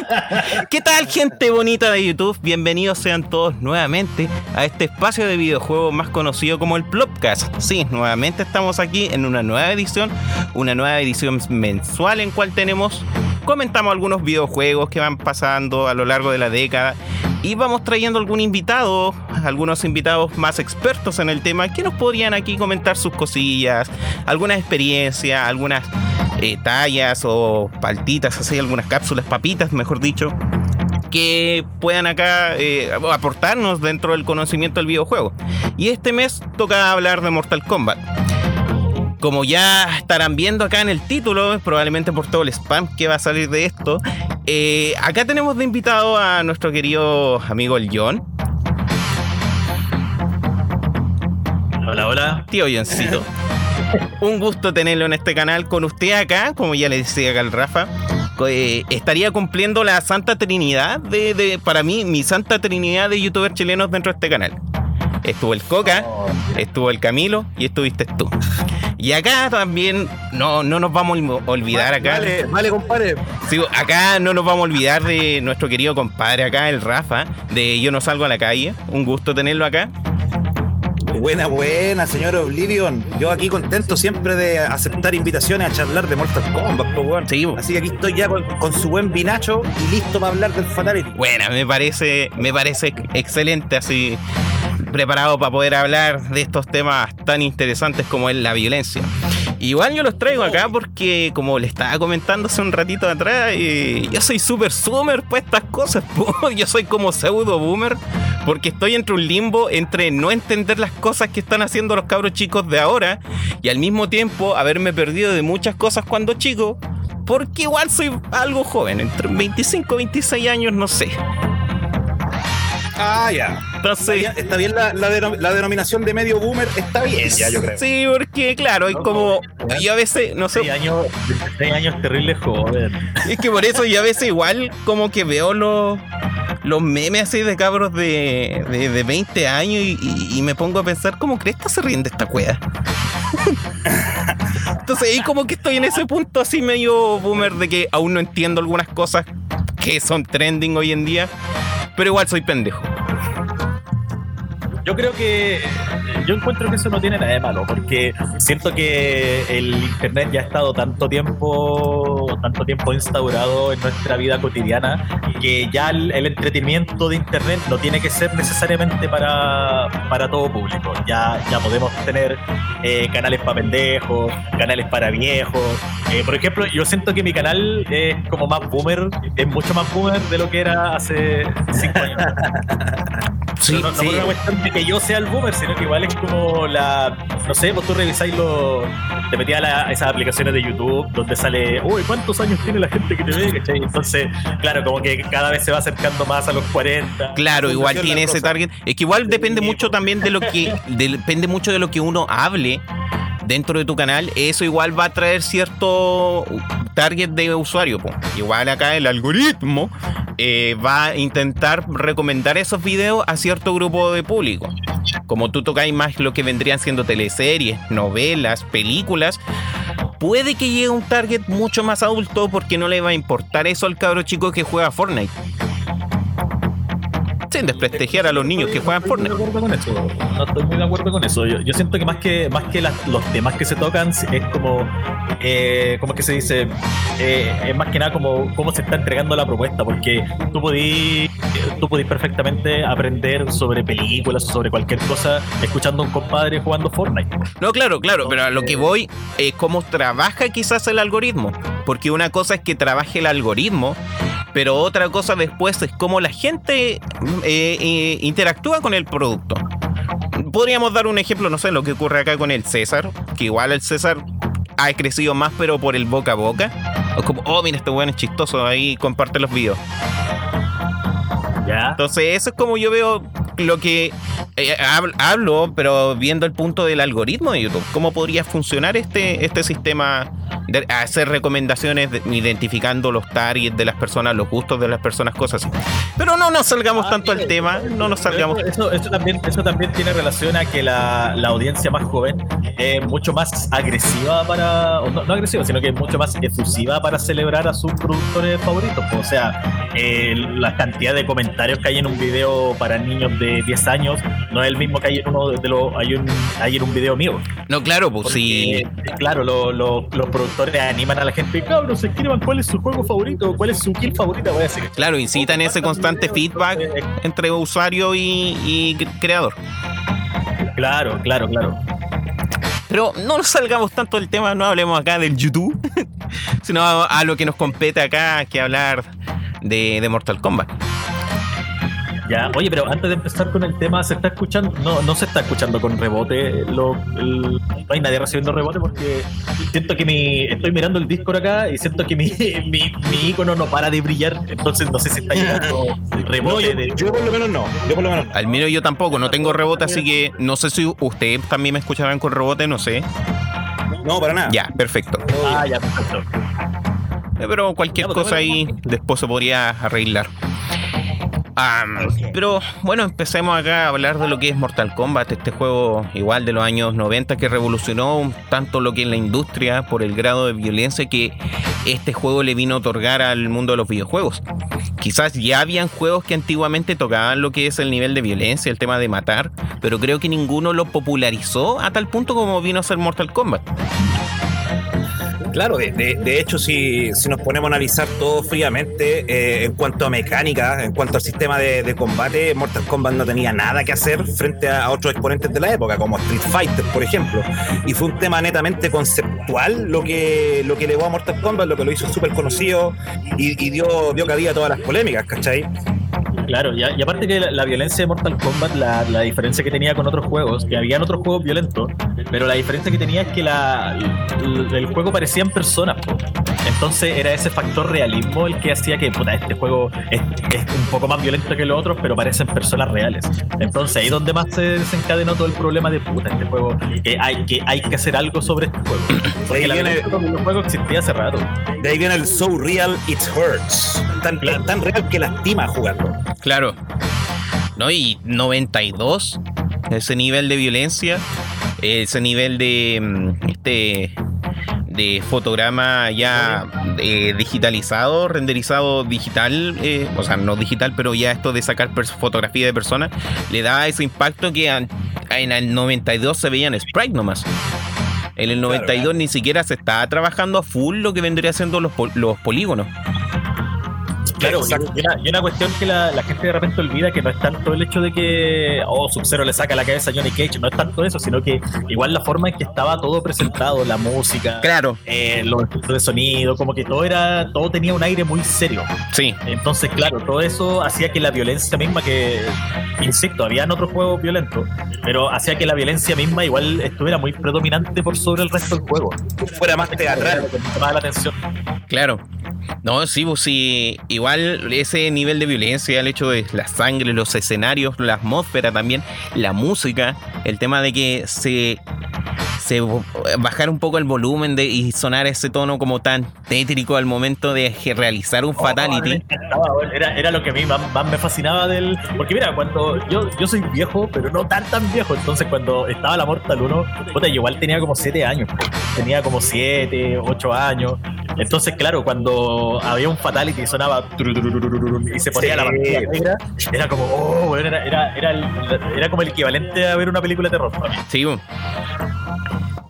¿Qué tal, gente bonita de YouTube? Bienvenidos sean todos nuevamente a este espacio de videojuegos más conocido como el Plopcast. Sí, nuevamente estamos aquí en una nueva edición, una nueva edición mensual en cual tenemos comentamos algunos videojuegos que van pasando a lo largo de la década y vamos trayendo algún invitado, algunos invitados más expertos en el tema que nos podrían aquí comentar sus cosillas, algunas experiencias, algunas eh, tallas o paltitas, así, algunas cápsulas, papitas, mejor dicho que puedan acá eh, aportarnos dentro del conocimiento del videojuego. Y este mes toca hablar de Mortal Kombat como ya estarán viendo acá en el título, probablemente por todo el spam que va a salir de esto, eh, acá tenemos de invitado a nuestro querido amigo el John. Hola, hola. Tío Johncito. Un gusto tenerlo en este canal con usted acá, como ya le decía acá el Rafa. Eh, estaría cumpliendo la Santa Trinidad de, de, para mí, mi Santa Trinidad de youtubers chilenos dentro de este canal. Estuvo el Coca, estuvo el Camilo y estuviste tú. Y acá también no, no nos vamos a olvidar acá. Vale, vale, compadre. Sí, acá no nos vamos a olvidar de nuestro querido compadre acá, el Rafa, de Yo no salgo a la calle. Un gusto tenerlo acá. Buena, buena, señor Oblivion. Yo aquí contento siempre de aceptar invitaciones a charlar de Mortal Kombat, sí, Así que aquí estoy ya con, su buen vinacho y listo para hablar del Fatality. Buena, me parece, me parece excelente así preparado para poder hablar de estos temas tan interesantes como es la violencia. Igual yo los traigo acá porque, como le estaba comentando hace un ratito atrás, eh, yo soy super zoomer pues estas cosas. Yo soy como pseudo boomer porque estoy entre un limbo entre no entender las cosas que están haciendo los cabros chicos de ahora y al mismo tiempo haberme perdido de muchas cosas cuando chico, porque igual soy algo joven, entre 25 y 26 años, no sé. Ah, ya. Entonces, está bien, la, denominación de medio boomer, está bien, ya yo creo. Sí, porque claro, es como. Yo a veces, no sé. 6 años, 6 años terribles joder. Es que por eso yo a veces igual como que veo los los memes así de cabros de, de, 20 años y, me pongo a pensar, ¿cómo crees que se ríen de esta cueva? Entonces ahí como que estoy en ese punto así medio boomer de que aún no entiendo algunas cosas que son trending hoy en día, pero igual soy pendejo. Yo creo que yo encuentro que eso no tiene nada de malo, porque siento que el internet ya ha estado tanto tiempo, tanto tiempo instaurado en nuestra vida cotidiana, que ya el, entretenimiento de internet no tiene que ser necesariamente para, para todo público. Ya, ya podemos tener eh, canales para pendejos, canales para viejos. Eh, por ejemplo, yo siento que mi canal es como más boomer, es mucho más boomer de lo que era hace cinco años. Sí, no, por una cuestión de que yo sea el boomer, sino que igual es como la. No sé, vos tú revisáis lo. Te metías a, esas aplicaciones de YouTube donde sale, uy, ¿cuántos años tiene la gente que te ve? Entonces, claro, como que cada vez se va acercando más a los 40. Claro, igual tiene ese target. Es que igual depende mucho también de lo que. depende mucho de lo que uno hable dentro de tu canal, eso igual va a traer cierto target de usuario. Igual acá el algoritmo eh, va a intentar recomendar esos videos a cierto grupo de público. Como tú tocáis más lo que vendrían siendo teleseries, novelas, películas, puede que llegue un target mucho más adulto porque no le va a importar eso al cabro chico que juega Fortnite sin desprestigiar a los niños que juegan Fortnite. No estoy muy de acuerdo con eso. No estoy muy de acuerdo con eso. Yo, siento que más que, más que los temas que se tocan es como, eh, ¿cómo es que se dice? Eh, es más que nada como cómo se está entregando la propuesta, porque tú podís, tú podís perfectamente aprender sobre películas, sobre cualquier cosa, escuchando a un compadre jugando Fortnite. No, claro, claro, pero a lo que voy es cómo trabaja quizás el algoritmo, porque una cosa es que trabaje el algoritmo pero otra cosa después es cómo la gente eh, eh, interactúa con el producto. Podríamos dar un ejemplo, no sé, lo que ocurre acá con el César, que igual el César ha crecido más, pero por el boca a boca. O como, oh, mira, este weón es chistoso, ahí comparte los videos. ¿Ya? Entonces, eso es como yo veo lo que eh, hablo, pero viendo el punto del algoritmo de YouTube. ¿Cómo podría funcionar este, este sistema de hacer recomendaciones identificando los targets de las personas, los gustos de las personas, cosas así? Pero no nos salgamos ah, tanto al tema, no nos salgamos. Eso, también, eso también tiene relación a que la, audiencia más joven es mucho más agresiva para. No, agresiva, sino que es mucho más efusiva para celebrar a sus productores favoritos. O sea, eh, la cantidad de comentarios que hay en un video para niños de 10 años no es el mismo que hay en uno de los hay un hay en un video mío. No, claro, pues sí. Claro, los productores animan a la gente, cabros, escriban cuál es su juego favorito, cuál es su kill favorita, voy a decir. Claro, incitan ese constante feedback entre usuario y creador. Claro, claro, claro. Pero no nos salgamos tanto del tema, no hablemos acá del YouTube, sino a, lo que nos compete acá, que hablar de, de Mortal Kombat. Ya, oye, pero antes de empezar con el tema, ¿se está escuchando? No, no se está escuchando con rebote. Lo, no hay nadie recibiendo rebote porque siento que mi. Estoy mirando el Discord acá y siento que mi, mi, mi icono no para de brillar. Entonces no sé si está llegando rebote. yo, por lo menos no. Yo por lo menos Al menos yo tampoco, no tengo rebote, así que no sé si ustedes también me escucharán con rebote, no sé. No, para nada. Ya, perfecto. Ah, ya, perfecto. Eh, pero cualquier cosa ahí después se podría arreglar. Pero bueno, empecemos acá a hablar de lo que es Mortal Kombat, este juego igual de los años 90 que revolucionó tanto lo que es la industria por el grado de violencia que este juego le vino a otorgar al mundo de los videojuegos. Quizás ya habían juegos que antiguamente tocaban lo que es el nivel de violencia, el tema de matar, pero creo que ninguno lo popularizó a tal punto como vino a ser Mortal Kombat. Claro, de, hecho, si, nos ponemos a analizar todo fríamente, eh, en cuanto a mecánica, en cuanto al sistema de, combate, Mortal Kombat no tenía nada que hacer frente a, otros exponentes de la época, como Street Fighter, por ejemplo. Y fue un tema netamente conceptual lo que, lo que elevó a Mortal Kombat, lo que lo hizo súper conocido y, dio, dio cabida a todas las polémicas, ¿cachai? Claro, y, aparte que la, violencia de Mortal Kombat, la, diferencia que tenía con otros juegos, que habían otros juegos violentos, pero la diferencia que tenía es que la, el, juego parecía en personas. Entonces era ese factor realismo el que hacía que puta, este juego es, un poco más violento que los otros, pero parecen personas reales. Entonces ahí donde más se desencadenó todo el problema de puta, este juego, que hay que, hay que hacer algo sobre este juego. Porque la viene, el juego existía hace rato. De ahí viene el so real it hurts. Tan, tan real que lastima jugando. Claro. ¿No? Y 92, ese nivel de violencia, ese nivel de mm, este de fotograma ya eh, digitalizado, renderizado digital, eh, o sea, no digital, pero ya esto de sacar fotografía de personas, le da ese impacto que en el 92 se veían sprite nomás. En el 92 ni siquiera se estaba trabajando a full lo que vendría siendo los, los polígonos. Claro, y una, cuestión que la, gente de repente olvida que no es tanto el hecho de que, oh, Sub-Zero le saca la cabeza a Johnny Cage, no es tanto eso, sino que igual la forma en que estaba todo presentado, la música, claro. Eh, los efectos de sonido, como que todo era, todo tenía un aire muy serio. Sí. Entonces, claro, todo eso hacía que la violencia misma, que, insisto, habían otros juegos violentos, pero hacía que la violencia misma igual estuviera muy predominante por sobre el resto del juego. Fuera más teatral. Más la atención. Claro. No, sí, pues sí, igual ese nivel de violencia, el hecho de la sangre, los escenarios, la atmósfera también, la música, el tema de que se, se bajar un poco el volumen de, y sonar ese tono como tan tétrico al momento de realizar un oh, fatality. Era, era, lo que a mí más, me fascinaba del. Porque mira, cuando yo, yo soy viejo, pero no tan tan viejo, entonces cuando estaba la Mortal 1, puta, yo igual tenía como 7 años, tenía como 7, 8 años. Entonces, claro, cuando había un fatality y sonaba y se ponía la pantalla negra, era como, oh, era, era, era, era, como el equivalente a ver una película de terror. Sí,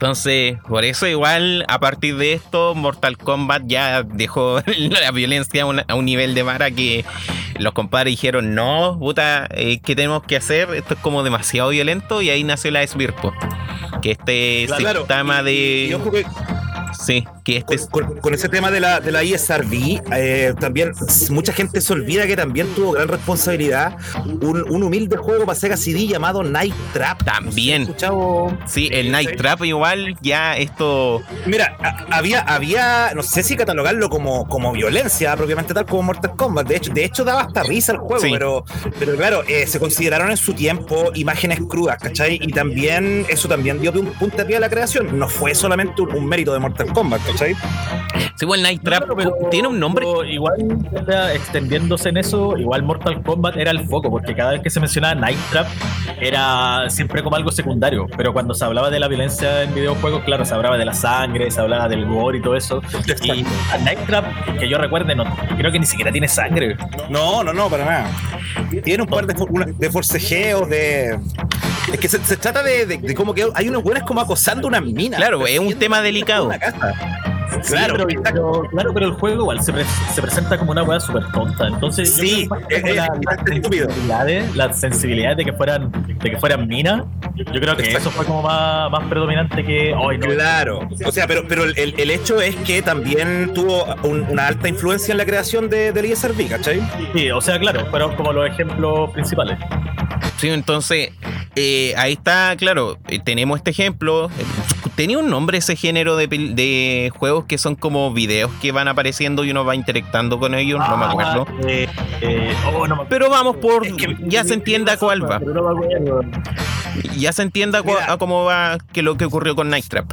entonces, por eso igual, a partir de esto, Mortal Kombat ya dejó la violencia a un, nivel de vara que los compadres dijeron, no, puta, eh, ¿qué tenemos que hacer? Esto es como demasiado violento y ahí nació la Svirpo. Que este sistema de... Sí, que este con, ese tema de la, de la ISRB, eh, también mucha gente se olvida que también tuvo gran responsabilidad un, un humilde juego para Sega CD llamado Night Trap. También. sí, el Night Trap igual, ya esto. Mira, había, había, no sé si catalogarlo como, como violencia propiamente tal como Mortal Kombat. De hecho, de hecho daba hasta risa el juego, pero, pero claro, eh, se consideraron en su tiempo imágenes crudas, ¿cachai? Y también, eso también dio un puntapié a la creación. No fue solamente un, un mérito de Mortal Kombat, ¿cachai? Sí, bueno, Night Trap No, pero- tiene un nombre. pero Igual, o sea, extendiéndose en eso, igual Mortal Kombat era el foco, porque cada vez que se mencionaba Night Trap era siempre como algo secundario. Pero cuando se hablaba de la violencia en videojuegos, claro, se hablaba de la sangre, se hablaba del gore y todo eso. Y a Night Trap, que yo recuerde, no, creo que ni siquiera tiene sangre. No, no, no, para nada. Tiene un par de, for- una- de forcejeos, de. Es que se, se trata de, de- de como que hay unos buenos como acosando unas minas. Claro, es un tema una- delicado. Casa. Sí, Claro, pero, claro, pero el juego igual se, pre- se presenta como una weá súper tonta. Entonces, yo Sí, creo que es- es la- sensibilidades, las sensibilidades de que fueran, de que fueran minas, yo creo que Exacto. eso fue como más, más predominante que hoy no. Claro, o sea, pero, pero el, el hecho es que también tuvo un- una alta influencia en la creación de, del ISRB, ¿cachai? Sí, o sea, claro, fueron como los ejemplos principales. Sí, entonces, eh, ahí está, claro, eh, tenemos este ejemplo. Tenía un nombre ese género de, juegos que son como videos que van apareciendo y uno va interactuando con ellos, no me acuerdo. Ah, eh, oh, no me Pero vamos por, Es que- ya se entienda cuál va. No. Ya se entienda a cómo va que lo que ocurrió con Night Trap.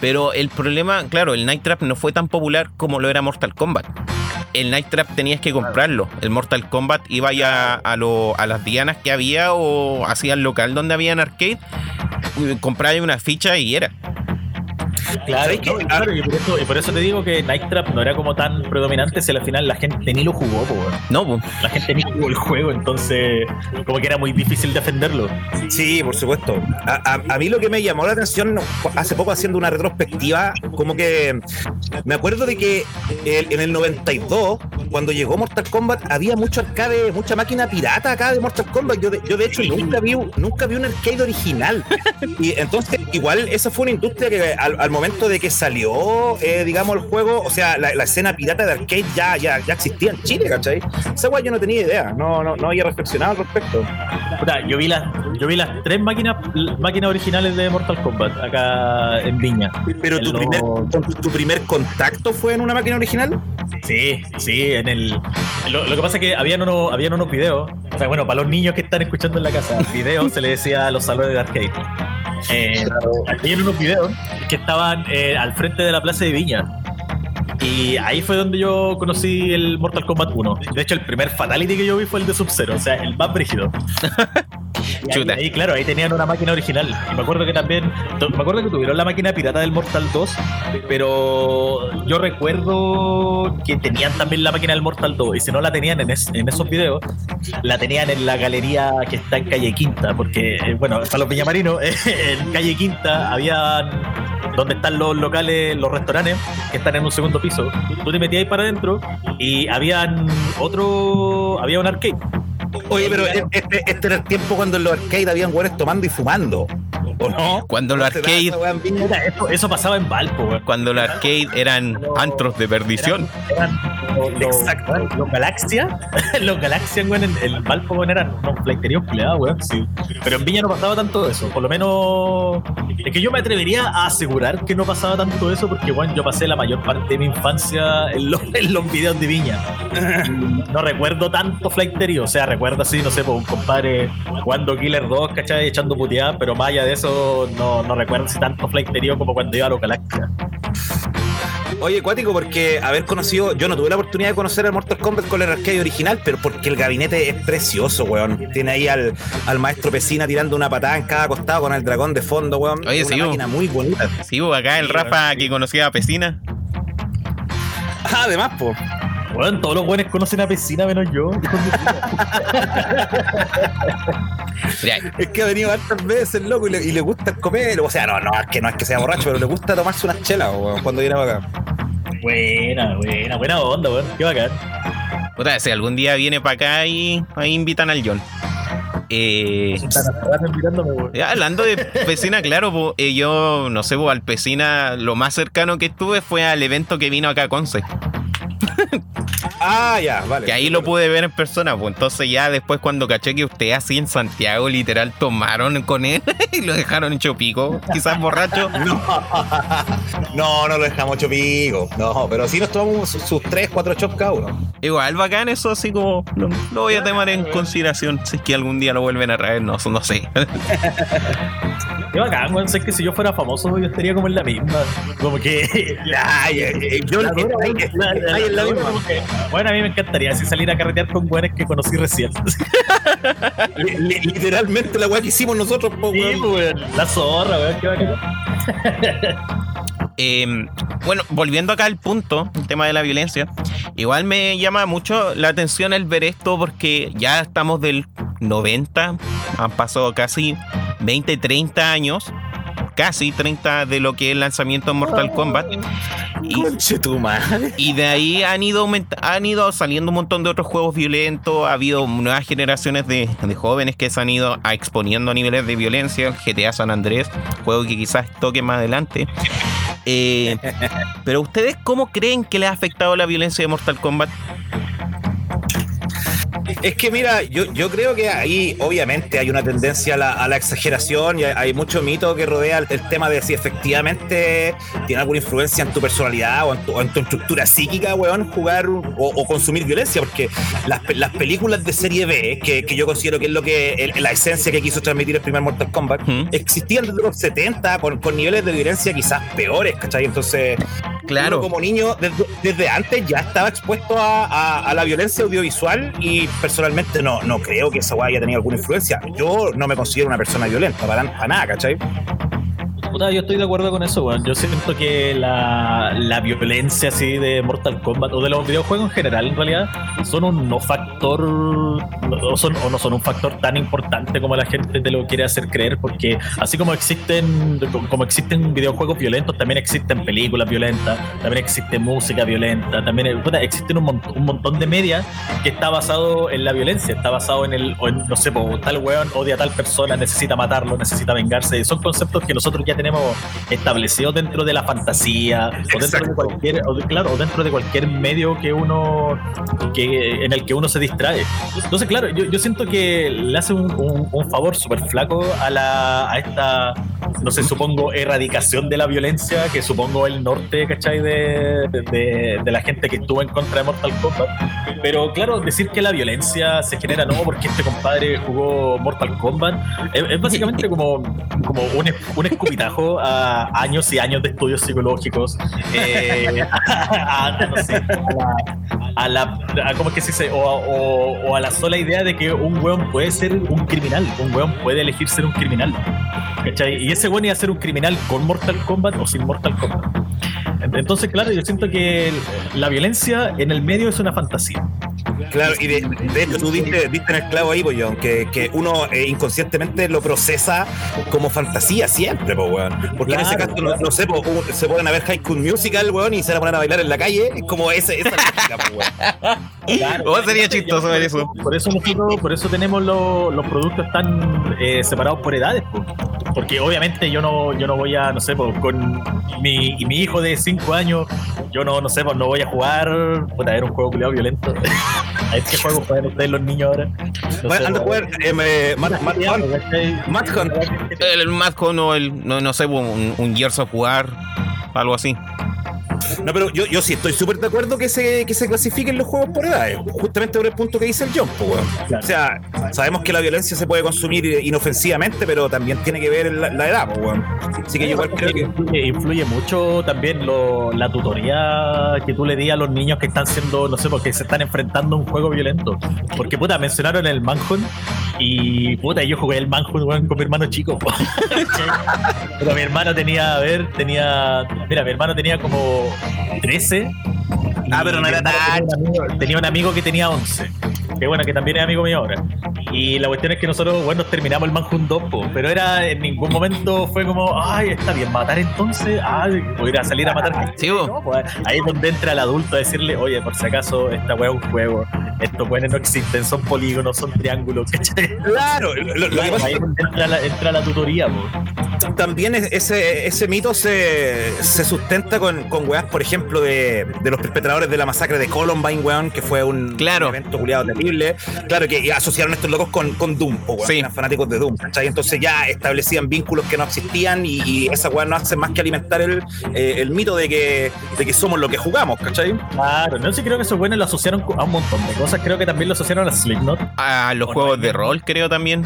Pero el problema, claro, el Night Trap no fue tan popular como lo era Mortal Kombat. El Night Trap tenías que comprarlo. El Mortal Kombat iba ya a, lo- a las dianas que había o hacía el local donde había en arcade. Compraba una ficha y era. Claro, no, y claro, y por, eso, y por eso te digo que Night Trap no era como tan predominante si al final la gente ni lo jugó, po. No, la gente ni jugó el juego, entonces como que era muy difícil defenderlo. Sí, por supuesto. A, a- a mí lo que me llamó la atención hace poco haciendo una retrospectiva, como que me acuerdo de que el- en el 92, cuando llegó Mortal Kombat, había mucho arcade, mucha máquina pirata acá de Mortal Kombat. Yo de, yo de hecho nunca vi, nunca vi un arcade original. Y entonces, igual, esa fue una industria que al, al momento de que salió, eh, digamos, el juego, o sea, la, la escena pirata de arcade ya, ya, ya existía en Chile, ¿cachai? Esa guay yo no tenía idea, no, no, no había reflexionado al respecto. Puta, yo vi las, yo vi las tres máquinas, máquinas originales de Mortal Kombat acá en Viña. Pero En tu primer, tu primer contacto fue en una máquina original. Sí, sí, en el. Lo, que pasa es que habían unos, habían unos videos. O sea, bueno, para los niños que están escuchando en la casa, videos se le decía a los salones de arcade. Eh, habían unos videos que estaban eh, al frente de la plaza de Viña. Y ahí fue donde yo conocí el Mortal Kombat 1. De hecho, el primer Fatality que yo vi fue el de Sub-Zero, o sea, el más brígido. Ahí, Chuta. ahí, claro, ahí tenían una máquina original. Y me acuerdo que también, me acuerdo que tuvieron la máquina pirata del Mortal 2, pero yo recuerdo que tenían también la máquina del Mortal 2. Y si no la tenían en, es- en esos videos, la tenían en la galería que está en calle Quinta, porque, eh, bueno, para los Villamarinos, en calle Quinta había donde están los locales, los restaurantes, que están en un segundo piso. Tú te metías ahí para adentro y habían otro, había un arcade. Oye, pero este, este era el tiempo cuando en los arcades habían güeyes tomando y fumando. ¿O no? Cuando los ¿No se da arcades, eso, eso pasaba en Valpo, weón. cuando los arcades eran antros de perdición. Eran los- Exacto. los Galaxia, los Galaxia, weón, en el Valpo, weón, eran unos flighteríos culiados, weón, sí. Pero en Viña no pasaba tanto eso, por lo menos... Es que yo me atrevería a asegurar que no pasaba tanto eso, porque, weón, yo pasé la mayor parte de mi infancia en los, en los videos de Viña. No recuerdo tanto flighterío, o sea, recuerdo así, no sé, pues un compadre jugando Killer 2, ¿cachai? Echando puteadas, pero más allá de eso, no, no recuerdo si tanto flighterío como cuando iba a los Galaxia. Oye, cuático, porque haber conocido, yo no tuve la oportunidad de conocer al Mortal Kombat con el arcade original, pero porque el gabinete es precioso, weón. Tiene ahí al, al maestro Pesina tirando una patada en cada costado con el dragón de fondo, weón. Oye, Es una sí, máquina muy bonita. Sí, pues, acá el Rafa que conocía a Pesina. Ah, además, po. Bueno, todos los buenos conocen a Pesina menos yo. Es que ha venido hartas veces, loco, y le, y le gusta comer. O sea, no, no, es que no es que sea borracho, pero le gusta tomarse unas chelas, weón, cuando viene para acá. buena, buena, buena onda, weón. Qué bacán. puta, si algún día viene para acá y ahí invitan al John. Eh, hablando de Pesina, claro, po, eh, yo no sé, po, al Pesina lo más cercano que estuve fue al evento que vino acá a Conce. Ah, ya, vale. Que ahí lo pude ver en persona, pues entonces ya después cuando caché que usted así en Santiago literal tomaron con él y lo dejaron hecho pico, quizás borracho. No, no, no lo dejamos hecho pico. No, pero sí nos tomamos sus, sus tres, cuatro chops cada uno. Igual bacán eso así como lo, lo voy a tomar en consideración si es que algún día lo vuelven a traer, no, no sé. Qué bacán, weón. Sé que si yo fuera famoso, yo estaría como en la misma. Como que. Ay, ay, yo La ahí- dura, ahí- la- la- ahí en la la misma. que- Bueno, a mí me encantaría así salir a carretear con weones que conocí recién. Li- li- Literalmente la weá que hicimos nosotros, po, Sí, weón. weón. La zorra, weón. Qué bacán. Eh, bueno, volviendo acá al punto, el tema de la violencia, igual me llama mucho la atención el ver esto porque ya estamos del 90, han pasado casi 20, 30 años, casi 30 de lo que es el lanzamiento de Mortal Kombat. Y, y de ahí han ido, han ido saliendo un montón de otros juegos violentos, ha habido nuevas generaciones de, de jóvenes que se han ido a exponiendo a niveles de violencia, el GTA San Andrés, juego que quizás toque más adelante. Eh, pero ustedes, ¿cómo creen que les ha afectado la violencia de Mortal Kombat? Es que mira, yo, yo creo que ahí obviamente hay una tendencia a la, a la exageración y hay, hay mucho mito que rodea el, el tema de si efectivamente tiene alguna influencia en tu personalidad o en tu, o en tu estructura psíquica, weón, jugar o, o consumir violencia, porque las, las películas de serie B, que, que yo considero que es lo que el- la esencia que quiso transmitir el primer Mortal Kombat, Ujú. existían desde los 70 con, con niveles de violencia quizás peores, ¿cachai? Entonces, Claro. como niño, desde, desde antes ya estaba expuesto a, a- a la violencia audiovisual y personalmente no, no creo que esa weá haya tenido alguna influencia. Yo no me considero una persona violenta, para, para nada, ¿cachai? Puta, yo estoy de acuerdo con eso, weón. Yo siento que la, la violencia así de Mortal Kombat o de los videojuegos en general, en realidad, son un no factor o, son, o no son un factor tan importante como la gente te lo quiere hacer creer, porque así como existen como existen videojuegos violentos, también existen películas violentas, también existe música violenta, también puta, existen un, mon- un montón de media que está basado en la violencia, está basado en el, en, no sé, po, tal weón odia a tal persona, necesita matarlo, necesita vengarse. Son conceptos que nosotros ya tenemos establecidos dentro de la fantasía, o dentro de cualquier, o de- claro, o dentro de cualquier medio que uno, que, en el que uno se distrae. Entonces, claro, yo, yo siento que le hace un, un- un favor súper flaco a, la, a esta, no sé, supongo, erradicación de la violencia, que supongo el norte, ¿cachai? De, de, de la gente que estuvo en contra de Mortal Kombat. Pero claro, decir que la violencia se genera no porque este compadre jugó Mortal Kombat es, es básicamente como, como un, un escupitajo a años y años de estudios psicológicos, eh, a, a- no sé, a la, a la- ¿cómo es que se dice? O, a- o- o a la sola idea de que un weón puede ser un criminal, un weón puede elegir ser un criminal. ¿Cachai? Y ese weón iba a ser un criminal con Mortal Kombat o sin Mortal Kombat. Entonces, claro, yo siento que la violencia en el medio es una fantasía. Claro, y de, de hecho tú diste, diste en el clavo ahí, pues, John, que, que uno eh, inconscientemente lo procesa como fantasía siempre, pues, weón. Porque en ese Claro, caso, no, no sé, pues, un- se ponen a ver High School Musical, weón, y se van a poner a bailar en la calle, es como ese, esa lógica, pues, weón. Oh, sería chistoso ver eso. Por eso nosotros, por eso tenemos lo- los productos tan eh, separados por edades, po. porque obviamente yo no, yo no voy a, no sé, po, con mi, y mi hijo de 5 años, yo no, no sé, pues no voy a jugar, puta, era un juego culiado violento. ¿A qué juego juegan ustedes los niños ahora? No Bueno, sé, anda a po. jugar eh, me- Mad- Hunt. El, el o el, no, no sé, un, un Gears of War, algo así. No, pero yo, yo sí estoy súper de acuerdo que se, que se clasifiquen los juegos por edades, justamente por el punto que dice el John, pues, weón. Claro. O sea, sabemos que la violencia se puede consumir inofensivamente, pero también tiene que ver la, la edad, pues, weón. Así que yo igual creo que. Influye, influye mucho también lo- la tutoría que tú le di a los niños que están siendo, no sé, porque se están enfrentando a un juego violento. Porque, puta, mencionaron el Manhunt y, puta, yo jugué el Manhunt con mi hermano chico. Pero mi hermano tenía, a ver, tenía, mira, mi hermano tenía como 13. Ah, pero no era tan- tenía un amigo- Tenía un amigo que tenía 11. Que bueno, que también es amigo mío ahora. Y la cuestión es que nosotros, bueno, terminamos el Manhunt 2, po, pero era en ningún momento fue como, ay, está bien, matar entonces, ay, voy a ir a salir a matar. Sí. No, pues, ahí es donde entra el adulto a decirle, oye, por si acaso, esta weá es un juego, estos weones no existen, son polígonos, son triángulos, ¿cachai? Claro, lo, lo que pasa ahí es es donde entra la, entra la tutoría, po. también es- ese, ese mito se, se sustenta con, con weas, por ejemplo, de, de los perpetradores de la masacre de Columbine, weón, que fue un, Claro. un evento culiado terrible. Claro que asociaron a estos locos con, con Doom, weón, Sí. eran fanáticos de Doom, ¿cachai? Entonces ya establecían vínculos que no existían y, y esa weá no hace más que alimentar el, eh, el mito de que, de que somos lo que jugamos, ¿cachai? Claro, no sé, creo que esos buenos lo asociaron a un montón de cosas, creo que también lo asociaron a Slipknot. A los juegos no, de rol, creo también.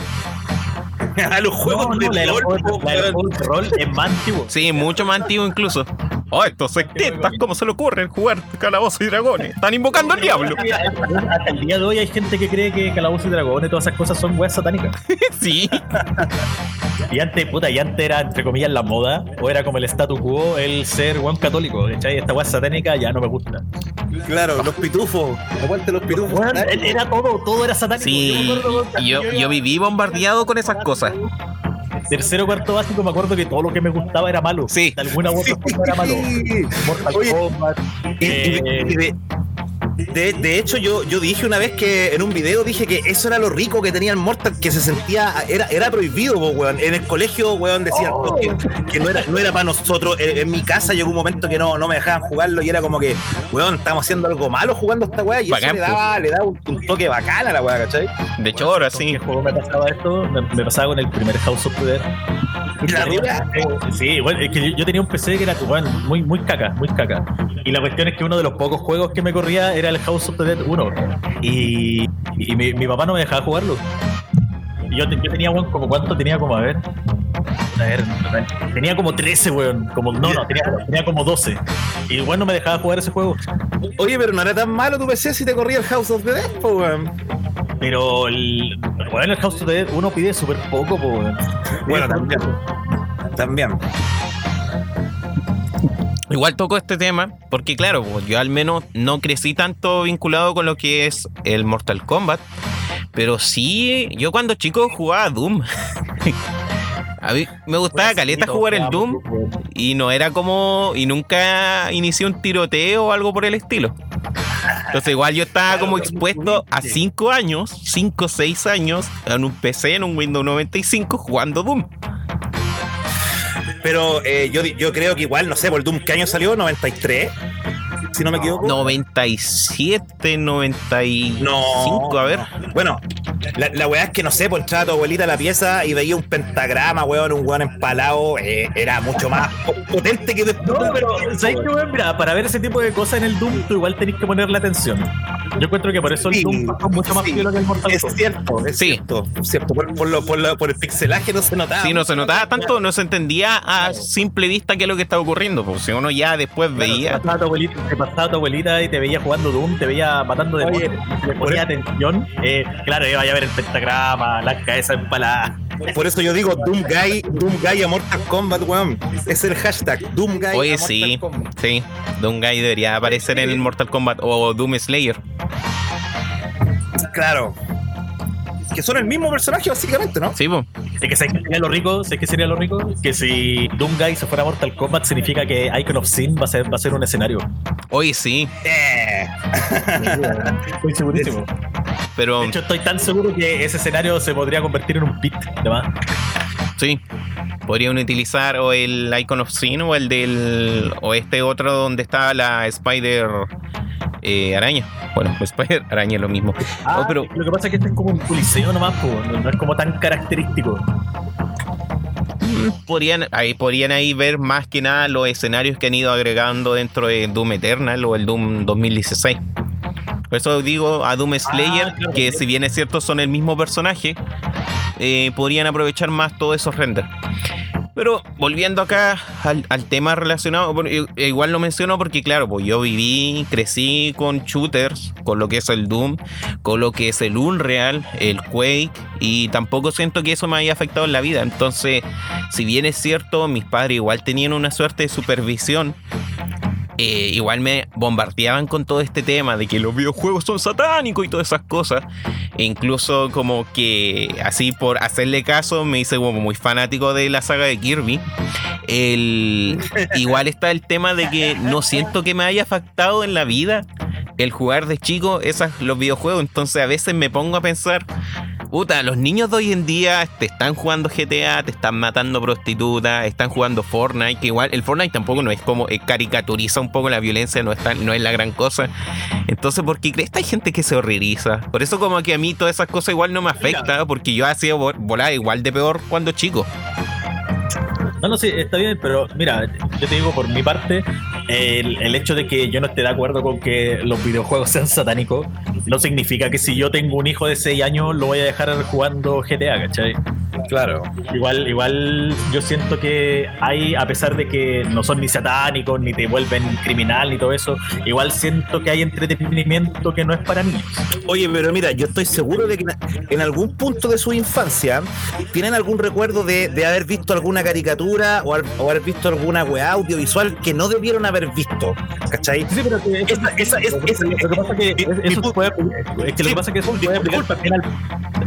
a los juegos No, no, de la la weón. rol es más antiguo. Sí, mucho más antiguo incluso. Oh, estos sectistas, ¿cómo se le ocurre jugar calabozos y dragones? Están invocando al diablo. Hasta el día de hoy hay gente que cree que Calabozos y Dragones y todas esas cosas son weas satánicas. Sí. Y antes, puta, y antes era, entre comillas, la moda, o era como el statu quo, el ser buen católico, ¿cachai? Esta wea satánica ya no me gusta. Claro, los pitufos. Aguante los pitufos. Era todo, todo era satánico. Sí, Yo yo, yo viví bombardeado con esas cosas. Tercero cuarto básico me acuerdo que todo lo que me gustaba era malo. Sí. De alguna u otra forma era malo. Mortal Kombat. Y- y de- eh, de, de- hecho, yo, yo dije una vez que en un video dije que eso era lo rico que tenía el Mortal, que se sentía, era, era prohibido, weón. En el colegio, weón, decían Oh. que, que no era, no era para nosotros. En, en mi casa llegó un momento que no, no me dejaban jugarlo y era como que, weón, estamos haciendo algo malo jugando esta weá y Bacán, eso le daba, le daba un, un toque bacán a la weá, ¿cachai? De hecho, ahora ¿Con sí. juego me pasaba esto? Me, me pasaba con el primer House of Dead. ¿La Tenía- dura? Sí, bueno, es que yo, yo tenía un PC que era bueno, muy, muy caca, muy caca. Y la cuestión es que uno de los pocos juegos que me corría era el House of the Dead 1. Y, y mi, mi papá no me dejaba jugarlo. Yo, te- yo tenía, como cuánto tenía como, a ver. A ver, tenía como 13, weón. Como, no, no, tenía, tenía como 12. Y weón no me dejaba jugar ese juego. Oye, pero no era tan malo tu PC si te corría el House of the Dead, po, weón. Pero el, weón, el House of the Dead 1 pide súper poco, po, weón. Bueno, también. También. Igual toco este tema porque, claro, pues, yo al menos no crecí tanto vinculado con lo que es el Mortal Kombat, pero sí, yo cuando chico jugaba a Doom. A mí me gustaba Pues, caleta jugar el Doom y no era como. y nunca inicié un tiroteo o algo por el estilo. Entonces, igual yo estaba como expuesto a 5 años, 5 o 6 años, en un PC, en un Windows 95, jugando Doom. Pero eh, yo, yo creo que igual, no sé, por el Doom, ¿qué año salió? ¿93? Si no me equivoco. 97, 95, No. a ver. Bueno, la, la weá es que no sé, pues entraba tu abuelita a la pieza y veía un pentagrama, weón, un weón empalado, eh, era mucho más potente que después. No, pero ¿sabes qué, weón? Mira, para ver ese tipo de cosas en el Doom, tú igual tenés que ponerle atención. Yo encuentro que por eso el Sí, Doom pasó mucho más sí. que el Mortal Es Kombat. cierto, es Sí. cierto, es cierto. Por, por lo, por, lo- por el pixelaje no se notaba. Sí, no se notaba tanto, no se entendía a simple vista qué es lo que estaba ocurriendo. Porque si uno ya después veía. Pasaba, tu abuelita, te pasaba tu abuelita y te veía jugando Doom, te veía matando de Oye, le ponía atención. Eh, claro, iba a ver el pentagrama, las cabezas empaladas. Por eso yo digo Doom Guy, Doom Guy a Mortal Kombat, weón. Es el hashtag Doom Guy Oye, a Mortal sí, Kombat. sí. Doomguy debería aparecer en el Mortal Kombat o Doom Slayer. Claro. Que son el mismo personaje, básicamente, ¿no? Sí, po. Es que ¿sabes qué sería lo rico? ¿Sabes qué sería lo rico? Que si Doom Guy se fuera a Mortal Kombat significa que Icon of Sin va a ser, va a ser un escenario. Oye, sí. Eh. Estoy segurísimo. Pero De hecho, estoy tan seguro que ese escenario se podría convertir en un pit, además. sí. Podrían utilizar o el Icon of Sin o el del. o este otro donde está la Spider eh, Araña. Bueno, Spider Araña es lo mismo. Ah, pero Lo que pasa es que este es como un coliseo nomás, no, es como tan característico. mm, podrían ahí podrían ahí ver más que nada los escenarios que han ido agregando dentro de Doom Eternal o el Doom 2016. Por eso digo a Doom Slayer, claro, que sí. si bien es cierto son el mismo personaje, eh, podrían aprovechar más todos esos renders. Pero volviendo acá al, tema relacionado, igual lo menciono porque claro, pues yo viví, crecí con shooters, con lo que es el Doom, con lo que es el Unreal, el Quake, y tampoco siento que eso me haya afectado en la vida. Entonces, si bien es cierto, mis padres igual tenían una suerte de supervisión, eh, igual me bombardeaban con todo este tema de que los videojuegos son satánicos y todas esas cosas. E incluso como que así por hacerle caso me hice como muy fanático de la saga de Kirby. El, igual está el tema de que no siento que me haya afectado en la vida el jugar de chico esas, los videojuegos. Entonces a veces me pongo a pensar, puta, los niños de hoy en día te están jugando GTA, te están matando prostitutas, están jugando Fortnite, que igual el Fortnite tampoco no es como eh, caricaturiza un poco la violencia, no es, tan- no es la gran cosa. Entonces, ¿por qué crees que hay gente que se horroriza? Por eso como que a mí todas esas cosas igual no me afecta, porque yo hacía vo- volar igual de peor cuando chico. No, no, sí, está bien, pero mira, yo te digo por mi parte, el, el hecho de que yo no esté de acuerdo con que los videojuegos sean satánicos no significa que si yo tengo un hijo de 6 años lo voy a dejar jugando GTA, ¿cachai? Claro. Igual, igual yo siento que hay, a pesar de que no son ni satánicos, ni te vuelven criminal, ni todo eso, igual siento que hay entretenimiento que no es para niños. Oye, pero mira, yo estoy seguro de que en algún punto de su infancia tienen algún recuerdo de, de haber visto alguna caricatura o, o haber visto alguna weá audiovisual que no debieron haber visto. ¿Cachai? Sí, pero que eso, Esa- esa- es- es- lo que pasa es que mi- eso mi- se puede, es que lo que pasa es que eso se puede aplicar también al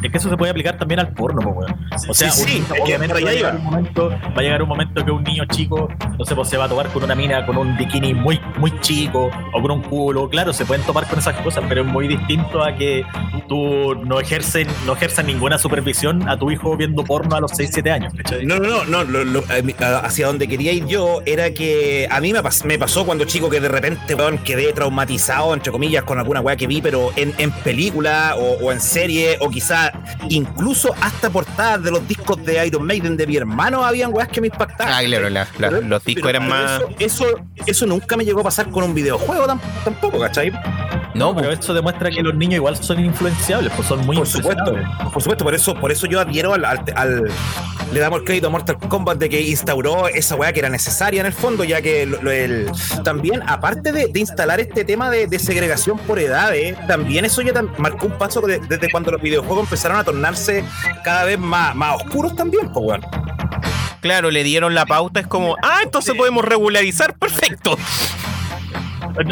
es que eso se puede aplicar también al porno, po, weón. O sea, Sí, un sí, que obviamente va a, llegar un momento, va a llegar un momento que un niño chico, no sé, pues se va a topar con una mina con un bikini muy, muy chico o con un culo. Claro, se pueden topar con esas cosas, pero es muy distinto a que tú no ejerces, no ejerzas ninguna supervisión a tu hijo viendo porno a los 6, 7 años. ¿cachai? No, no, no, no, lo- lo- a- hacia donde quería ir yo era que a mí me, pas- me pasó cuando chico que de repente weón, quedé traumatizado, entre comillas, con alguna weá que vi, pero en, en película o, o en serie, o quizá incluso hasta portadas de los discos de Iron Maiden de mi hermano, habían weas que me impactaban. Ah, claro, la- la- Pero- los discos pero- eran pero más. Eso, eso, eso nunca me llegó a pasar con un videojuego tam- tampoco, ¿cachai? No, Pero pues, eso demuestra que los niños igual son influenciables, pues son muy Por supuesto, influenciables. por supuesto, por eso, por eso yo adhiero al, al- al- le damos el crédito a Mortal Kombat de que instauró esa weá que era necesaria en el fondo, ya que lo- lo- el- también, aparte de, instalar este tema de, segregación por edades, también eso ya marcó un paso de- desde cuando los videojuegos empezaron a tornarse cada vez más, más oscuros también, pues claro, le dieron la pauta, es como, ah, entonces podemos regularizar, perfecto.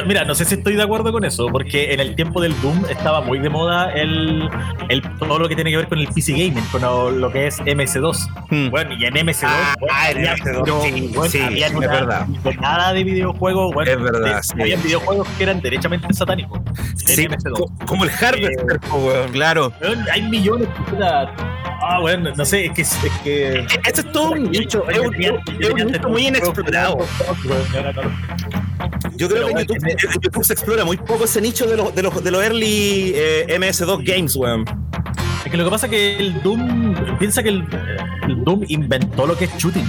Mira, no sé si estoy de acuerdo con eso, porque en el tiempo del Doom estaba muy de moda el, el todo lo que tiene que ver con el PC Gaming, con lo, lo que es MS2. Hmm. Bueno, y en MS2, Ah, bueno, ah, en había- MS2, pero, sí, bueno, sí, había es una verdad. nada de videojuegos, bueno, Es verdad, de- había videojuegos que eran derechamente satánicos. en Sí, MS2. co- como el Harvester, pues, weón. Claro. Hay millones de Ah, bueno, no sé, es que. Es que Ese es todo un nicho, es un, nicho muy inexplorado. Yo creo que YouTube, YouTube se explora muy poco ese nicho de los, de los, de los early eh, MS2 games, weón. Es que lo que pasa es que el Doom, piensa que el, el Doom inventó lo que es shooting.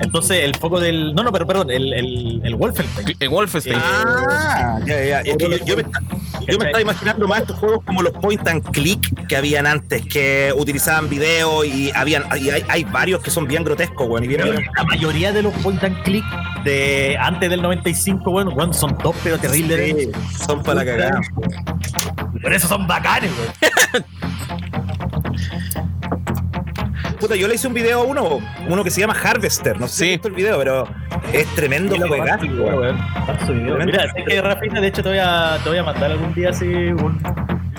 Entonces el foco del. No, no, pero perdón, el, el, el Wolfenstein. El Wolfenstein. Ah, ya, ya. Es que yo, yo me, yo me estaba imaginando más estos juegos como los point and click que habían antes, que utilizaban video y habían y hay, hay varios que son bien grotescos, weón. Pero la mayoría de los point and click de antes del 95, bueno, bueno son dos pero terribles. Sí, son para la cagada. Por eso son bacanes, güey. Puta, yo le hice un video a uno, uno que se llama Harvester. No sé si Sí. has visto el video, pero es tremendo juegazo, weón. Mira, es que Rafita, de hecho te voy a, te voy a mandar algún día así un.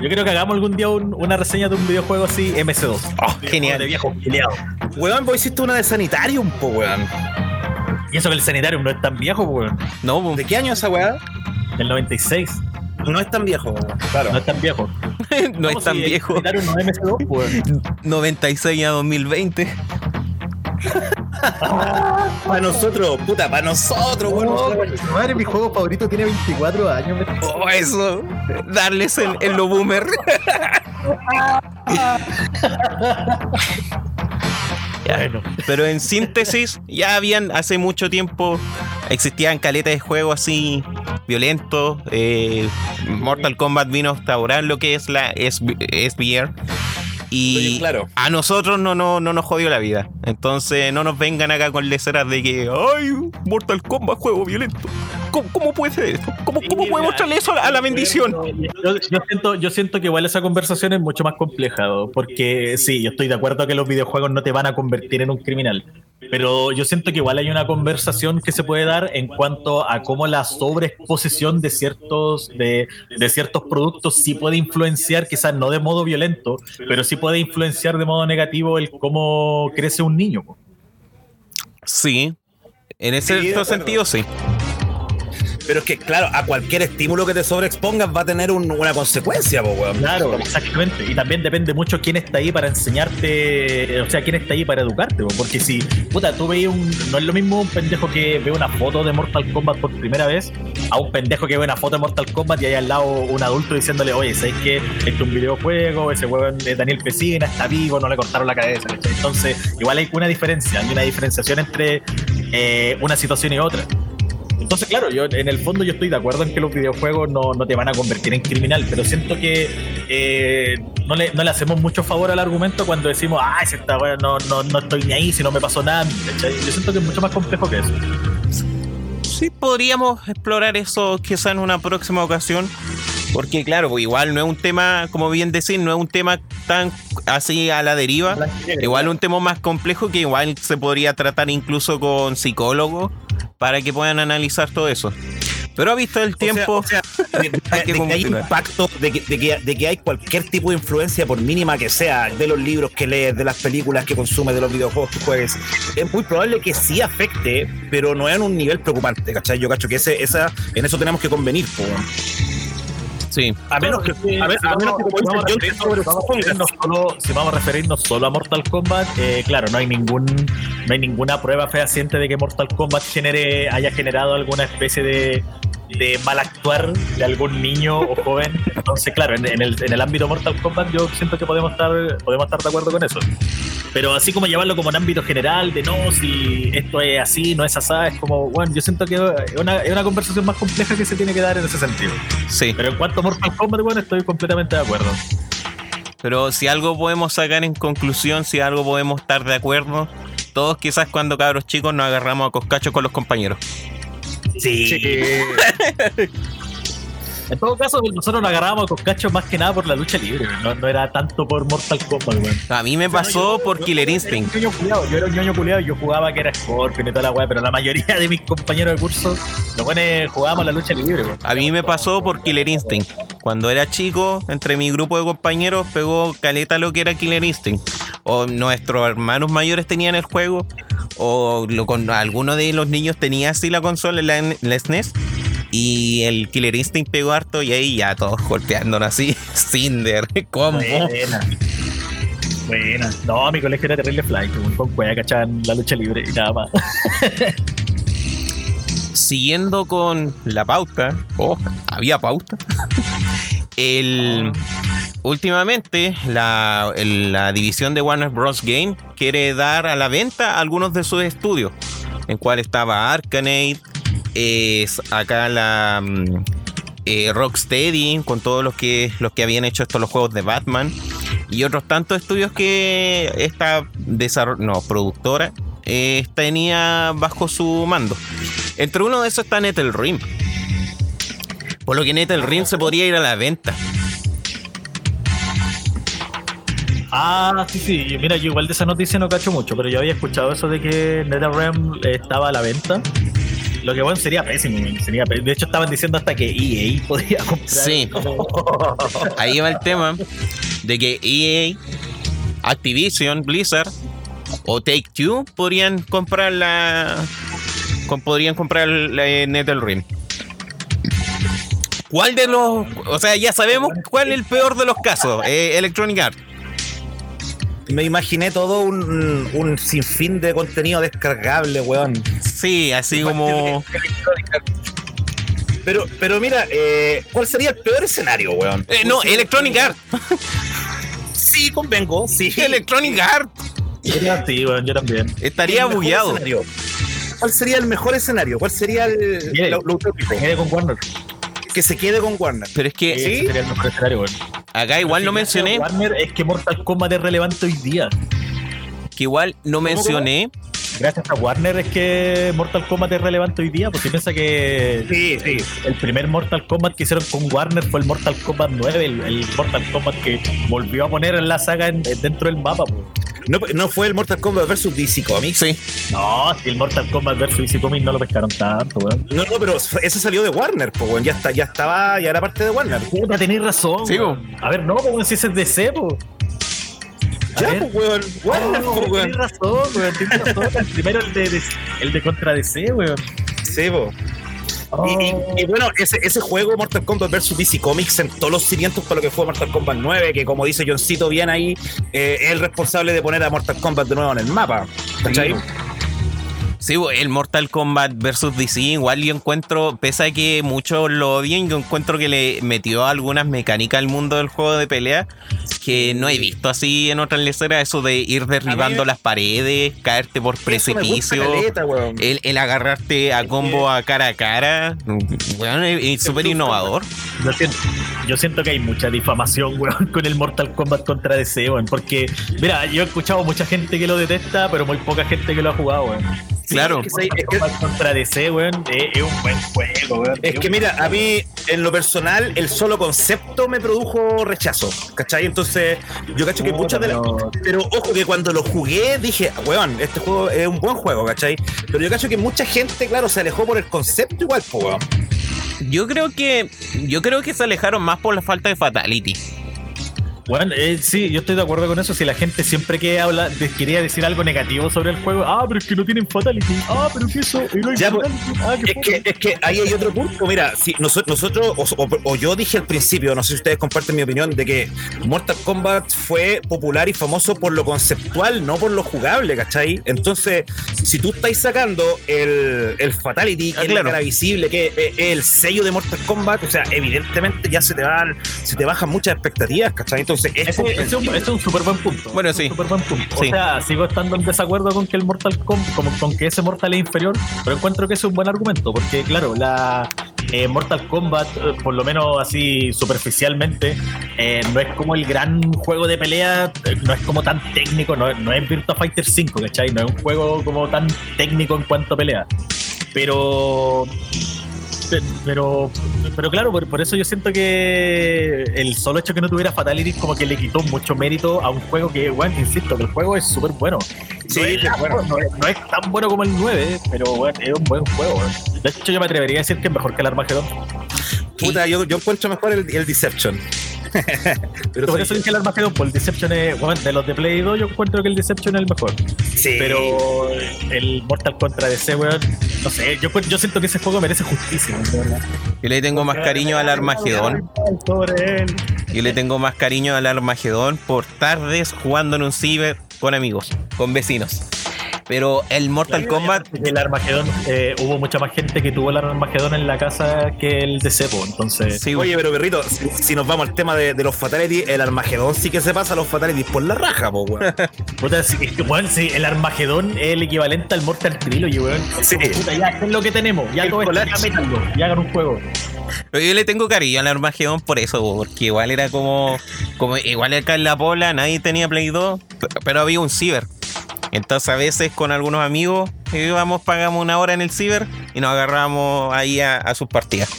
Yo creo que hagamos algún día un- una reseña de un videojuego así MS2. Oh, De genial. viejo peleado. Weón, vos hiciste una de Sanitarium, po, weón. Y eso que el Sanitarium no es tan viejo, pues, weón. No, ¿De qué año esa weá? Del 96. No es tan viejo. Claro. No es tan viejo. no es tan si el viejo. Sanitarium no es MS2, pues, weón. 96 a 2020. Para nosotros, puta, para nosotros, weón. madre, mi juego favorito tiene 24 años. Oh, eso. Darles en, en lo boomer. Ya. Bueno. Pero en síntesis, ya habían hace mucho tiempo, existían caletas de juego así violentos. eh, Mortal Kombat vino a instaurar lo que es la SBR. Y claro. a nosotros no, no, no nos jodió la vida. Entonces no nos vengan acá con leceras de que, ay, Mortal Kombat, juego violento. ¿Cómo, cómo puede ser esto? ¿Cómo, cómo podemos traerle eso a la, a la bendición? Yo, yo siento, yo siento que igual esa conversación es mucho más compleja, ¿no? porque sí, yo estoy de acuerdo que los videojuegos no te van a convertir en un criminal, pero yo siento que igual hay una conversación que se puede dar en cuanto a cómo la sobreexposición de ciertos, de, de ciertos productos sí puede influenciar, quizás no de modo violento, pero sí puede influenciar de modo negativo el cómo crece un niño. Sí. En ese Sí, sentido, sí. Pero es que, claro, a cualquier estímulo que te sobreexpongas va a tener un- una consecuencia, po, weón. Claro, exactamente. Y también depende mucho quién está ahí para enseñarte, o sea, quién está ahí para educarte. po. Porque si, puta, tú veis un. No es lo mismo un pendejo que ve una foto de Mortal Kombat por primera vez a un pendejo que ve una foto de Mortal Kombat y hay al lado un adulto diciéndole, oye, ¿sabes qué? Este es un videojuego, ese huevo es Daniel Pesina, está vivo, no le cortaron la cabeza. Entonces, igual hay una diferencia, hay una diferenciación entre eh, una situación y otra. Entonces, claro, yo en el fondo yo estoy de acuerdo en que los videojuegos no, no te van a convertir en criminal, pero siento que eh, no, le, no le hacemos mucho favor al argumento cuando decimos, ay, si esta wea no, no, no estoy ni ahí, si no me pasó nada. Yo siento que es mucho más complejo que eso. Sí, podríamos explorar eso quizá en una próxima ocasión. Porque claro, pues igual no es un tema, como bien decir, no es un tema tan así a la deriva. Igual es un tema más complejo que igual se podría tratar incluso con psicólogos para que puedan analizar todo eso. Pero ha visto el tiempo. O sea, o sea, de, de- Hay que de que hay impacto, de que, de, que, de que hay cualquier tipo de influencia, por mínima que sea, de los libros que lees, de las películas que consumes, de los videojuegos que juegues, es muy probable que sí afecte, pero no en un nivel preocupante, ¿cachai? Yo cacho que ese, esa, en eso tenemos que convenir, weón. Sí. A menos que, a, ver- a menos que como dice John, te vamos a sobreexpongas. referirnos solo, si vamos a referirnos solo a Mortal Kombat, eh, claro, no hay ningún no hay ninguna prueba fehaciente de que Mortal Kombat genere haya generado alguna especie de, de mal actuar de algún niño o joven. Entonces, claro, en, en el, en el ámbito Mortal Kombat yo siento que podemos estar podemos estar de acuerdo con eso. Pero así como llevarlo como en ámbito general, de no, si esto es así, no es así, es como, bueno, yo siento que es una, es una conversación más compleja que se tiene que dar en ese sentido. Sí. Pero en cuanto a Mortal Kombat, bueno, estoy completamente de acuerdo. Pero si algo podemos sacar en conclusión, si algo podemos estar de acuerdo, todos quizás cuando cabros chicos nos agarramos a coscachos con los compañeros. Sí. En todo caso, nosotros nos agarrábamos con cachos más que nada por la lucha libre, no, no era tanto por Mortal Kombat, weón. A mí me pasó por Killer Instinct. Yo Yo era un ñoño culiao y yo jugaba que era Scorpion y toda la weá, pero la mayoría de mis compañeros de curso, los buenos jugábamos la lucha libre, weón. A mí me pasó por Killer Instinct. Cuando era chico, entre mi grupo de compañeros pegó caleta lo que era Killer Instinct. O nuestros hermanos mayores tenían el juego, o lo, con, alguno de los niños tenía así la consola, la, la SNES. Y el Killer Instinct pegó harto y ahí ya todos golpeándonos así. Cinder, combo. Buena. Buena. No, mi colegio era terrible weón, con cueva cachaban la lucha libre y nada más. Siguiendo con la pauta, oh, había pauta. El, últimamente, la, la división de Warner Bros. Game quiere dar a la venta algunos de sus estudios, en cual estaba Arcanade, es acá la mm, eh, Rocksteady, con todos los que, los que habían hecho estos los juegos de Batman, y otros tantos estudios que esta no, productora eh, tenía bajo su mando. Entre uno de esos está NetherRealm. Por lo que NetherRealm se podría ir a la venta. Ah, sí, sí. Mira, yo igual de esa noticia no cacho mucho, pero yo había escuchado eso de que NetherRealm estaba a la venta. Lo que bueno sería pésimo. Sería de hecho, estaban diciendo hasta que EA podría comprar. Sí. Ahí va el tema de que EA, Activision, Blizzard o Take Two podrían comprar la. podrían comprar la NetherRealm. ¿Cuál de los.? O sea, ya sabemos cuál es el peor de los casos. eh, Electronic Arts. Me imaginé todo un, un sinfín de contenido descargable, weón. Sí, así como. Pero, pero mira, eh, ¿cuál sería el peor escenario, weón? Eh, no, Electronic Arts. Sí, convengo, sí. Electronic Arts. Sería así, bueno, yo también. Estaría bugueado. ¿Cuál sería el mejor escenario? ¿Cuál sería el, lo, lo utópico? Con Warner. Que se quede con Warner. Pero es que Ese sería el mejor escenario, bueno. acá igual no mencioné. Warner es que Mortal Kombat es relevante hoy día. Que igual no mencioné. Gracias a Warner es que Mortal Kombat es relevante hoy día, porque piensa que Sí, sí. el primer Mortal Kombat que hicieron con Warner fue el Mortal Kombat 9, el, el Mortal Kombat que volvió a poner en la saga en- dentro del mapa. po. No, no fue el Mortal Kombat versus DC Comics. Sí. No, si el Mortal Kombat vs DC Comics no lo pescaron tanto, weón. No, no, pero ese salió de Warner, pues, weón. Ya, está, ya estaba, ya era parte de Warner. Puta, tenéis razón. Sí, weón. A ver, no, pues si ese es DC, po. A Ya, pues, weón. Warner, pues, weón. tienes razón, weón. Tienes razón. El primero, el de, de- el de contra DC, weón. Sí, po. Y, y- y bueno, ese, ese juego, Mortal Kombat vs DC Comics, sentó los cimientos para lo que fue Mortal Kombat 9, que como dice Johncito bien ahí, eh, es el responsable de poner a Mortal Kombat de nuevo en el mapa. ¿Cachai? Sí, bo, el Mortal Kombat versus DC, igual yo encuentro, pese a que muchos lo odien, yo encuentro que le metió algunas mecánicas al mundo del juego de pelea que no he visto así en otras leceras eso de ir derribando me- las paredes, caerte por precipicio, caleta, el, el agarrarte a combo a cara a cara. Bueno, es es súper innovador. Yo siento, yo siento que hay mucha difamación, weón, con el Mortal Kombat contra DC, weón. Porque, mira, yo he escuchado mucha gente que lo detesta, pero muy poca gente que lo ha jugado, weón. Claro. Es que, es que- contra DC, weón, es, es un buen juego, weón. Es que mira, a mí en lo personal el solo concepto me produjo rechazo, ¿cachai? Entonces yo cacho que muchas de las... pero- Pero ojo que cuando lo jugué dije, weón, este juego es un buen juego, ¿cachai? Pero yo cacho que mucha gente, claro, se alejó por el concepto igual, po, weón. Yo creo que yo creo que se alejaron más por la falta de fatality. Bueno, eh, sí, yo estoy de acuerdo con eso. Si la gente siempre que habla de- quería decir algo negativo sobre el juego, ah, pero es que no tienen fatality. Ah, pero que eso, y no hay Ya, pues, fatality. Ah, Es que, es que ahí hay otro punto. Mira, si nosotros, nosotros o, o- yo dije al principio, no sé si ustedes comparten mi opinión, de que Mortal Kombat fue popular y famoso por lo conceptual, no por lo jugable, ¿cachai? Entonces, si tú estáis sacando el, el Fatality, que Ah, es la cara visible, que es es el sello de Mortal Kombat, o sea, evidentemente ya se te van, se te bajan muchas expectativas, ¿cachai? Entonces, es Ese, ese es un, ese es un súper buen punto. Bueno, sí. súper buen punto. Sí. O sea, sigo estando en desacuerdo con que el Mortal Kombat, como, con que ese Mortal es inferior, pero encuentro que es un buen argumento, porque claro, la eh, Mortal Kombat, eh, por lo menos así superficialmente, eh, no es como el gran juego de pelea, no es como tan técnico, no, es- no es Virtua Fighter 5, ¿cachai? No es un juego como tan técnico en cuanto a pelea. Pero Pe- Pero, pero claro, por, por eso yo siento que el solo hecho que no tuviera Fatality como que le quitó mucho mérito a un juego que, bueno, insisto, que el juego es súper bueno. Sí, no, es, es bueno. no es- no es tan bueno como el 9, pero bueno, es un buen juego. De hecho, yo me atrevería a decir que es mejor que el Armageddon. puta, yo, yo encuentro mejor el, el Deception. Pero Por eso dije el Armageddon, por el Deception es, bueno, de los de Play 2 yo encuentro que el Deception es el mejor. sí. Pero el Mortal contra DC, weón, no sé, yo, yo siento que ese juego merece justicia, verdad. Yo le tengo más cariño al Armagedón. Yo le tengo más cariño al Armagedón por tardes jugando en un ciber con amigos, con vecinos. Pero el Mortal Kombat, El Armagedón, eh, hubo mucha más gente que tuvo el Armagedón en la casa que el de Cepo, entonces. sí, Oye, pero perrito, si, si nos vamos al tema de, de los Fatality, el Armagedón sí que se pasa a los Fatality por la raja, po, weón. Puta, sí, es que, weón, sí, el Armagedón es el equivalente al Mortal Trilogy, weón. Sí. como, Puta, ya, es lo que tenemos. Ya El todo ya métanlo, ya hagan un juego. Pero yo le tengo cariño al Armagedón por eso, porque igual era como, como igual acá en la Pola nadie tenía Play 2, p- pero había un ciber. Entonces a veces con algunos amigos íbamos, pagamos una hora en el ciber y nos agarramos ahí a, a sus partidas.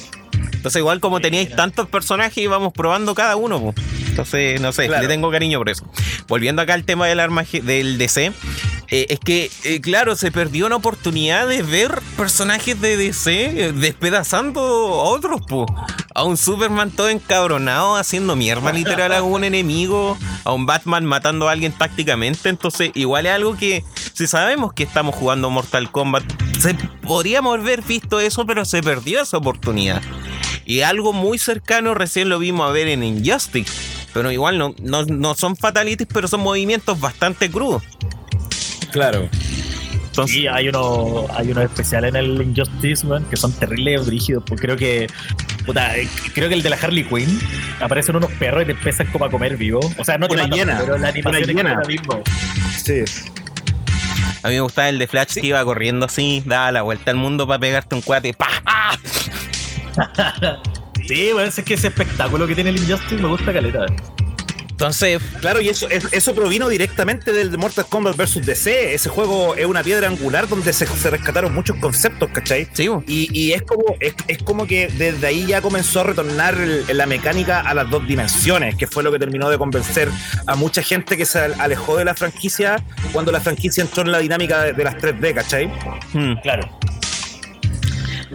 Entonces igual como teníais tantos personajes íbamos probando cada uno. po. Entonces, no sé, Claro. le tengo cariño por eso. Volviendo acá al tema del armaje del DC, eh, es que, eh, claro, se perdió una oportunidad de ver personajes de DC eh, despedazando a otros, po. A un Superman todo encabronado, haciendo mierda literal a un enemigo, a un Batman matando a alguien tácticamente. Entonces, igual es algo que, si sabemos que estamos jugando Mortal Kombat, se, podríamos haber visto eso, pero se perdió esa oportunidad. Y algo muy cercano recién lo vimos a ver en Injustice. Pero igual no, no, no son fatalities, pero son movimientos bastante crudos. Claro. Entonces, Y hay unos hay unos especiales en el Injustice, weón, que son terribles brígidos. Pues creo que. Puta, eh, creo que el de la Harley Quinn aparecen unos perros y te empiezan como a comer vivo. O sea, no te Una matan, hiena, pero la animación es la misma. Sí. a mí me gustaba el de Flash que iba corriendo así, daba la vuelta al mundo para pegarte un cuate. ¡Pah! ¡Ah! Sí, weón, es que ese espectáculo que tiene el Injustice me gusta caleta. Entonces, Claro, y eso, es- eso provino directamente del Mortal Kombat vs. DC. Ese juego es una piedra angular donde se, se rescataron muchos conceptos, ¿cachai? sí. Y, y es como es, es como que desde ahí ya comenzó a retornar el- la mecánica a las dos dimensiones, que fue lo que terminó de convencer a mucha gente que se alejó de la franquicia cuando la franquicia entró en la dinámica de, de las 3D, ¿cachai? Hmm. Claro.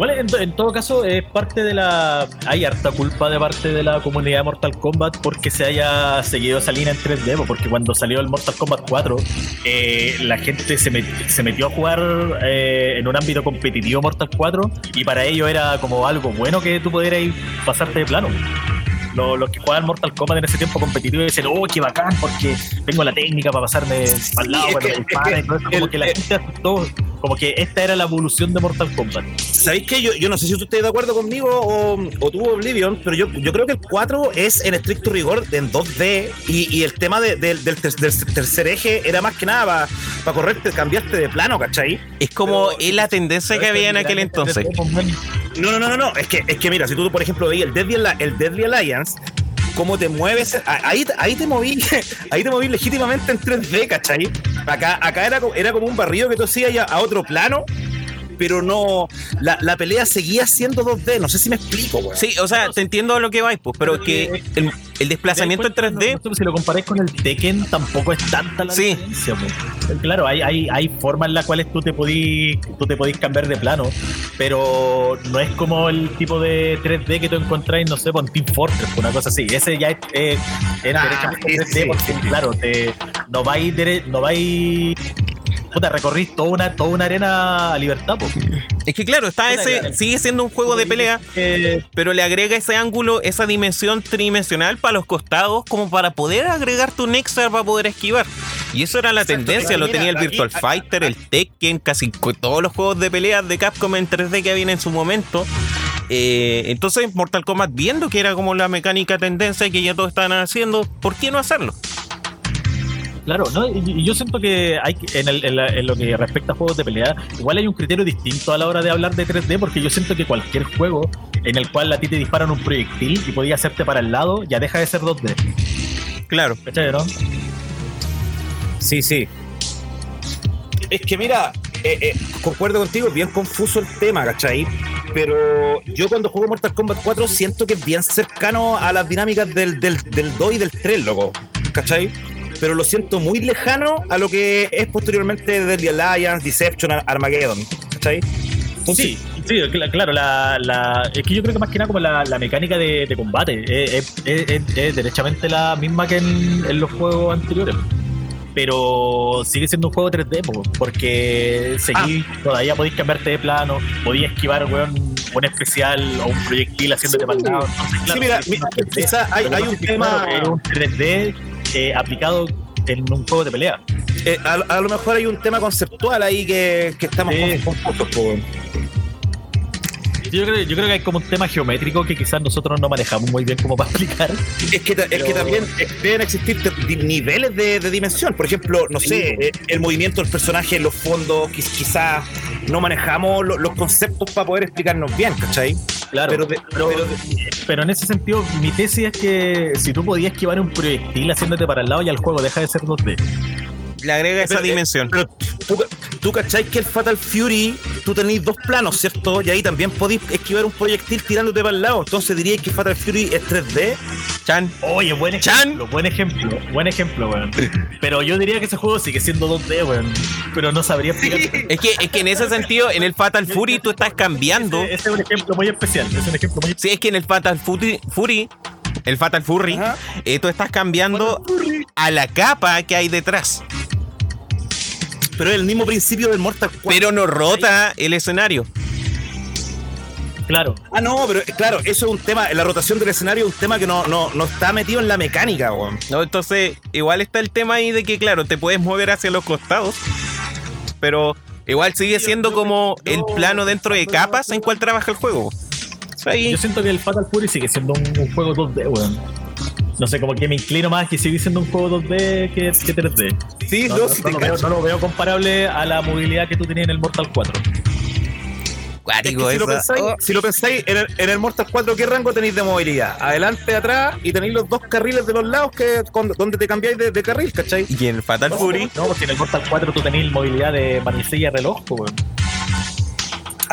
Igual, en, to- en todo caso, es parte de la. Hay harta culpa de parte de la comunidad de Mortal Kombat porque se haya seguido esa línea en 3D, po, porque cuando salió el Mortal Kombat 4, eh, la gente se metió a jugar eh, en un ámbito competitivo Mortal 4 y para ello era como algo bueno que tú pudieras pasarte de plano. Los, los que jugaban Mortal Kombat en ese tiempo competitivo dicen, oh, qué bacán, porque tengo la técnica para pasarme al lado, para que- dispara es y todo eso. que Como el- que la el- gente aceptó, como que esta era la evolución de Mortal Kombat. ¿Sabéis qué? Yo, yo no sé si tú estás de acuerdo conmigo o, o tú, Oblivion, pero yo, yo creo que el 4 es en estricto rigor en 2D y, y el tema de- del, del ter- del tercer eje era más que nada para correrte, cambiaste de plano, ¿cachai? Es como Pero- es la tendencia que había en aquel entonces. No, no, no, no, no. Es que, es que mira, si tú, por ejemplo, veías el Deadly, el Deadly Alliance, cómo te mueves, ahí, ahí te moví, ahí te moví legítimamente en 3D, ¿cachai? Acá, acá era, era como un barrido que tú hacías a otro plano, pero no, la, la pelea seguía siendo 2D, no sé si me explico, weón. Sí, o sea, te entiendo lo que vais, pues, pero que el, el desplazamiento en 3D, No, si lo comparáis con el Tekken, tampoco es tanta la Sí. diferencia. Claro, hay, hay, hay formas en las cuales tú te podís tú te podís cambiar de plano, pero no es como el tipo de 3D que tú encontráis, no sé, con Team Fortress, una cosa así. Ese ya es, es, es Ah, derechamente sí, 3D porque, sí. claro, te, no vais no vais puta, recorrís toda una, toda una arena a libertad, po. es que claro, está ese, sigue siendo un juego de pelea, Eh, pero le agrega ese ángulo, esa dimensión tridimensional para los costados, como para poder agregar tu Nexar para poder esquivar. Y eso era la Exacto, tendencia, lo mira, tenía el aquí- Virtual aquí- Fighter, el Tekken, casi todos los juegos de pelea de Capcom en 3D que habían en su momento. Eh, entonces, Mortal Kombat, viendo que era como la mecánica tendencia que ya todos estaban haciendo, ¿por qué no hacerlo? Claro, ¿no? y, yo siento que hay en, el- en la- en lo que respecta a juegos de pelea, igual hay un criterio distinto a la hora de hablar de 3D, porque yo siento que cualquier juego en el cual a ti te disparan un proyectil y podía hacerte para el lado, ya deja de ser 2D. Claro. ¿Cachai, no? Sí, sí. Es que mira, eh, eh, concuerdo contigo, es bien confuso el tema, ¿cachai? Pero yo cuando juego Mortal Kombat 4 siento que es bien cercano a las dinámicas del, del, del 2 y del 3, loco, ¿cachai? Pero lo siento muy lejano a lo que es posteriormente Deadly Alliance, Deception, Ar- Armageddon, ¿cachai? Sí, sí, cl- claro, la, la- es que yo creo que más que nada como la, la mecánica de, de combate es, es- es- es derechamente la misma que en, en los juegos anteriores. Pero sigue siendo un juego 3D, po, porque seguí, todavía podéis cambiarte de plano, podías esquivar weón, un especial o un proyectil haciéndote Sí. para el lado. Entonces, Sí, claro, mira, mira, 3D. quizá hay, hay un tema... claro, un 3D eh, aplicado en un juego de pelea. eh, a, a lo mejor hay un tema conceptual ahí que, que estamos confusos. Yo creo, yo creo que hay como un tema geométrico que quizás nosotros no manejamos muy bien como para explicar. Es que, ta- es Pero- que también eh, deben existir niveles de, de dimensión. Por ejemplo, no sé, eh, el movimiento del personaje los fondos, quiz- quizás no manejamos lo- los conceptos para poder explicarnos bien, ¿cachai? Claro, Pero de- pero, pero pero en ese sentido, mi tesis es que si tú podías esquivar un proyectil haciéndote para el lado, ya el juego deja de ser 2D. Le agrega esa Pero, eh, dimensión. Pero tú, tú cachai que el Fatal Fury, tú tenéis dos planos, ¿cierto? Y ahí también podéis esquivar un proyectil tirándote para el lado. Entonces diríais que Fatal Fury es 3D. Chan. Oye, buen Chan. ejemplo, buen ejemplo, buen ejemplo, weón. Pero yo diría que ese juego sigue siendo 2D, weón. Pero no sabría explicar. Es que, es que en ese sentido, en el Fatal Fury tú estás cambiando. Ese, ese es un ejemplo muy especial. Es un ejemplo muy Sí, es que en el Fatal Fury, Fury el Fatal Fury, eh, tú estás cambiando a la capa que hay detrás, Pero es el mismo principio del Mortal 4. pero no rota el escenario. Claro. Ah, no, pero eh, claro, eso es un tema, la rotación del escenario es un tema que no, no, no está metido en la mecánica, weón. ¿no? Entonces, igual está el tema ahí de que, claro, te puedes mover hacia los costados, pero igual sigue siendo como el plano dentro de capas en cual trabaja el juego. Ahí- Yo siento que el Fatal Fury sigue siendo un, un juego 2D, weón. No sé, como que me inclino más que sigue siendo un juego 2D que, que 3D. Sí, No, no, no, sí no te lo veo, cacho. no lo veo comparable a la movilidad que tú tenías en el Mortal 4. Es que si, lo pensáis, oh. si lo pensáis, en el, en el Mortal 4, ¿qué rango tenéis de movilidad? Adelante, atrás, y tenéis los dos carriles de los lados que con- donde te cambiáis de, de carril, ¿cachai? Y en el Fatal Fury, No, porque en el Mortal 4 tú tenías movilidad de manecilla de reloj, pues, weón.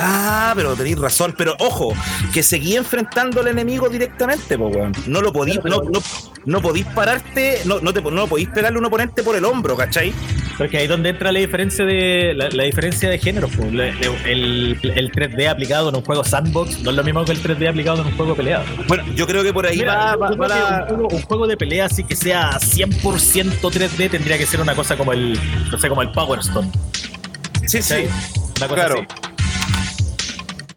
Ah, pero tenéis razón. Pero ojo, que seguí enfrentando al enemigo directamente, po, weón. No lo podís, no, no, no podís pararte, no, no, te, no podís pegarle a un oponente por el hombro, ¿cachai? Porque ahí es donde entra la diferencia de la, la diferencia de género. El, el 3D aplicado en un juego sandbox no es lo mismo que el 3D aplicado en un juego de pelea. Bueno, yo creo que por ahí Mira, va, va- yo va creo que la- un, juego, un juego de pelea así que sea 100% 3D tendría que ser una cosa como el no sé como el Power Stone Sí, sí. una cosa Claro. así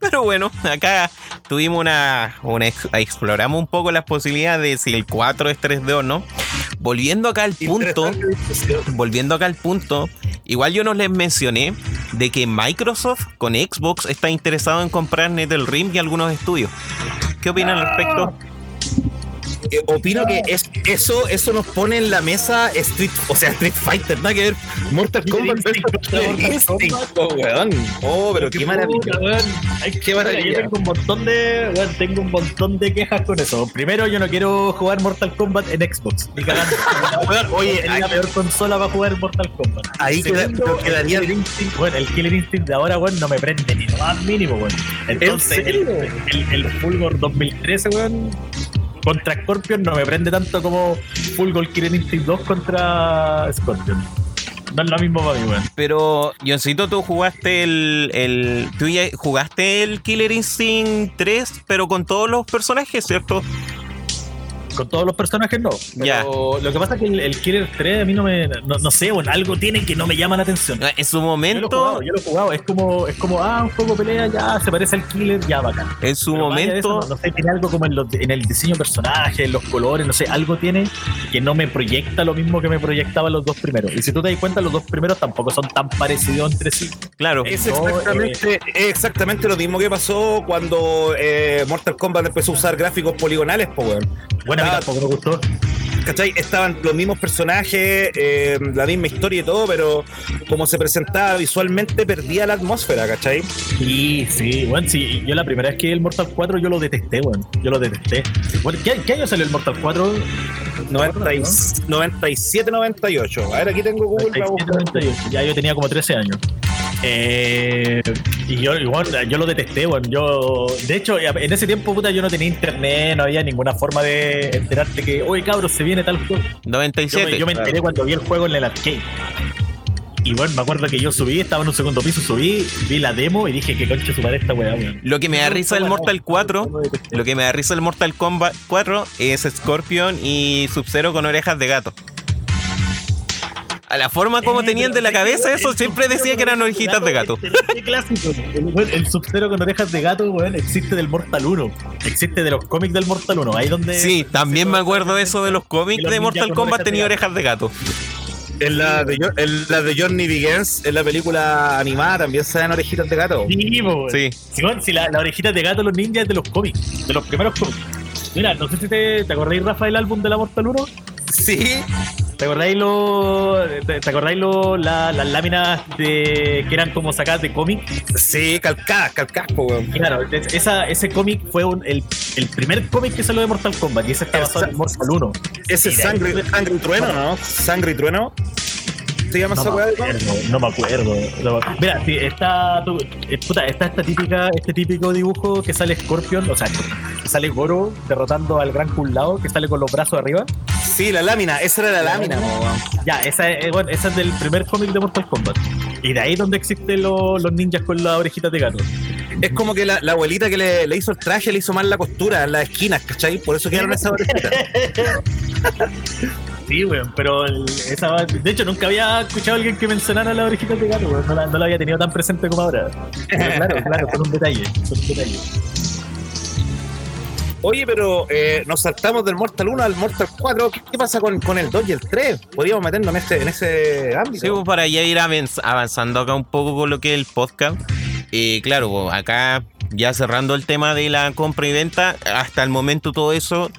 Pero bueno, acá tuvimos una, una ex- exploramos un poco las posibilidades de si el 4 es 3D o no. Volviendo acá al punto, volviendo acá al punto, igual yo no les mencioné de que Microsoft con Xbox está interesado en comprar NetherRealm y algunos estudios. ¿Qué opinan al respecto? Eh, opino que es, eso, eso nos pone en la mesa Street, o sea, Street Fighter, nada que ver. Mortal Kombat oh, weón. Oh, pero qué maravilla. puta, weón. Ay, Qué maravilla. Yo tengo un montón de, weón, tengo un montón de quejas con eso. Primero, yo no quiero jugar Mortal Kombat en Xbox. Ni cagando. Weón, Oye, es la peor consola para jugar Mortal Kombat. Ahí queda- Segundo, quedaría- el Killer Instinct, bueno, el Killer Instinct de ahora, weón, no me prende ni lo más mínimo, weón. Entonces, ¿En el, el, el Fulgor 2013, weón, contra Scorpion no me prende tanto como Fulgor Killer Instinct 2 contra Scorpion. No es lo mismo para mí, weón. Pero, Johncito, tú jugaste el, el. Tú ya jugaste el Killer Instinct 3, pero con todos los personajes, ¿cierto? Con todos los personajes no. Pero Ya. lo que pasa es que el, el Killer 3 a mí no me. No, no sé, bueno, algo tiene que no me llama la atención. En su Yo lo he momento, jugado, yo lo he jugado. Es como, es como, ah, un juego de pelea, ya se parece al Killer, ya bacán. en su Pero eso, momento, no, no sé, tiene algo como en, los- en el diseño de personajes, en los colores, no sé, algo tiene que no me proyecta lo mismo que me proyectaban los dos primeros. Y si tú te das cuenta, los dos primeros tampoco son tan parecidos entre sí. claro, Es No, exactamente, es exactamente lo mismo que pasó cuando eh, Mortal Kombat empezó a usar gráficos poligonales, po, weón. Bueno, a mí tampoco me gustó. ¿Cachai? Estaban los mismos personajes, eh, la misma historia y todo, pero como se presentaba visualmente perdía la atmósfera, ¿cachai? Sí, sí, bueno, sí, yo la primera vez que el Mortal 4 yo lo detesté, bueno, yo lo detesté. Bueno, ¿qué, qué año salió el Mortal 4? 90 y- 97, 98. A ver, aquí tengo Google para 97, buscar. 98. Ya yo tenía como 13 años. Eh, y yo, igual, yo lo detesté, bueno, yo, de hecho, en ese tiempo, puta, yo no tenía internet, no había ninguna forma de enterarte que, oye, cabros, se viene tal juego. Yo, 97. me- yo me enteré cuando vi el juego en el arcade. Y bueno, me acuerdo que yo subí, estaba en un segundo piso, subí, vi la demo y dije, que concha su madre esta weá, weón. Lo que me da risa del Mortal 4, lo que me da risa del Mortal Kombat 4 es Scorpion y Sub-Zero con orejas de gato. A la forma como Eh, tenían de la cabeza eso, siempre decía que eran orejitas de gato. Qué clásico. El, Sub-Zero con orejas de gato, weón, existe del Mortal 1. Existe de los cómics del Mortal 1. Ahí donde. Sí, también me acuerdo eso de los cómics de Mortal Kombat tenía orejas de gato. En la de, en la de Johnny Begins, en la película animada, también se dan orejitas de gato. Sí. Sí. Si la, la orejita de gato de los ninjas es de los cómics, de los primeros cómics. Mira, no sé si te, ¿te acordáis, Rafa, del álbum de la Mortal 1? Sí, ¿Te acordáis lo, te, te acordáis lo, la- las láminas de, que eran como sacadas de cómic? sí, calcadas, calcadas, weón. Claro, es- esa, ese cómic fue un- el, el primer cómic que salió de Mortal Kombat y ese está basado en Mortal 1. Ese ahí- sangre, sangre y trueno, ¿no? Sangre y trueno. ¿Se llama No esa me weá? acuerdo, no me acuerdo. no Mira, sí, está, tu- eh, puta, está esta típica, este típico dibujo que sale Scorpion, o sea, que sale Goro derrotando al gran Kun Lao, que sale con los brazos arriba. Sí, la lámina, esa era la lámina. Ya, esa es, eh, bueno, esa es del primer cómic de Mortal Kombat. Y de ahí donde existen los, los ninjas con las orejitas de gato. Es como que la, la abuelita que le, le hizo el traje le hizo mal la costura en las esquinas, ¿cachai? Por eso quedaron esas orejitas. Sí, weón, pero el- esa, de hecho nunca había escuchado a alguien que mencionara las orejitas de gato, weón. No la, no la había tenido tan presente como ahora. Pero claro, claro, son un detalle, son un detalle. Oye, pero eh, nos saltamos del Mortal 1 al Mortal 4. ¿Qué, qué pasa con, con el 2 y el 3? Podríamos meternos en ese, en ese ámbito. Sí, pues, para ya ir avanz- avanzando acá un poco con lo que es el podcast. Eh, claro, pues, acá ya cerrando el tema de la compra y venta, hasta el momento todo eso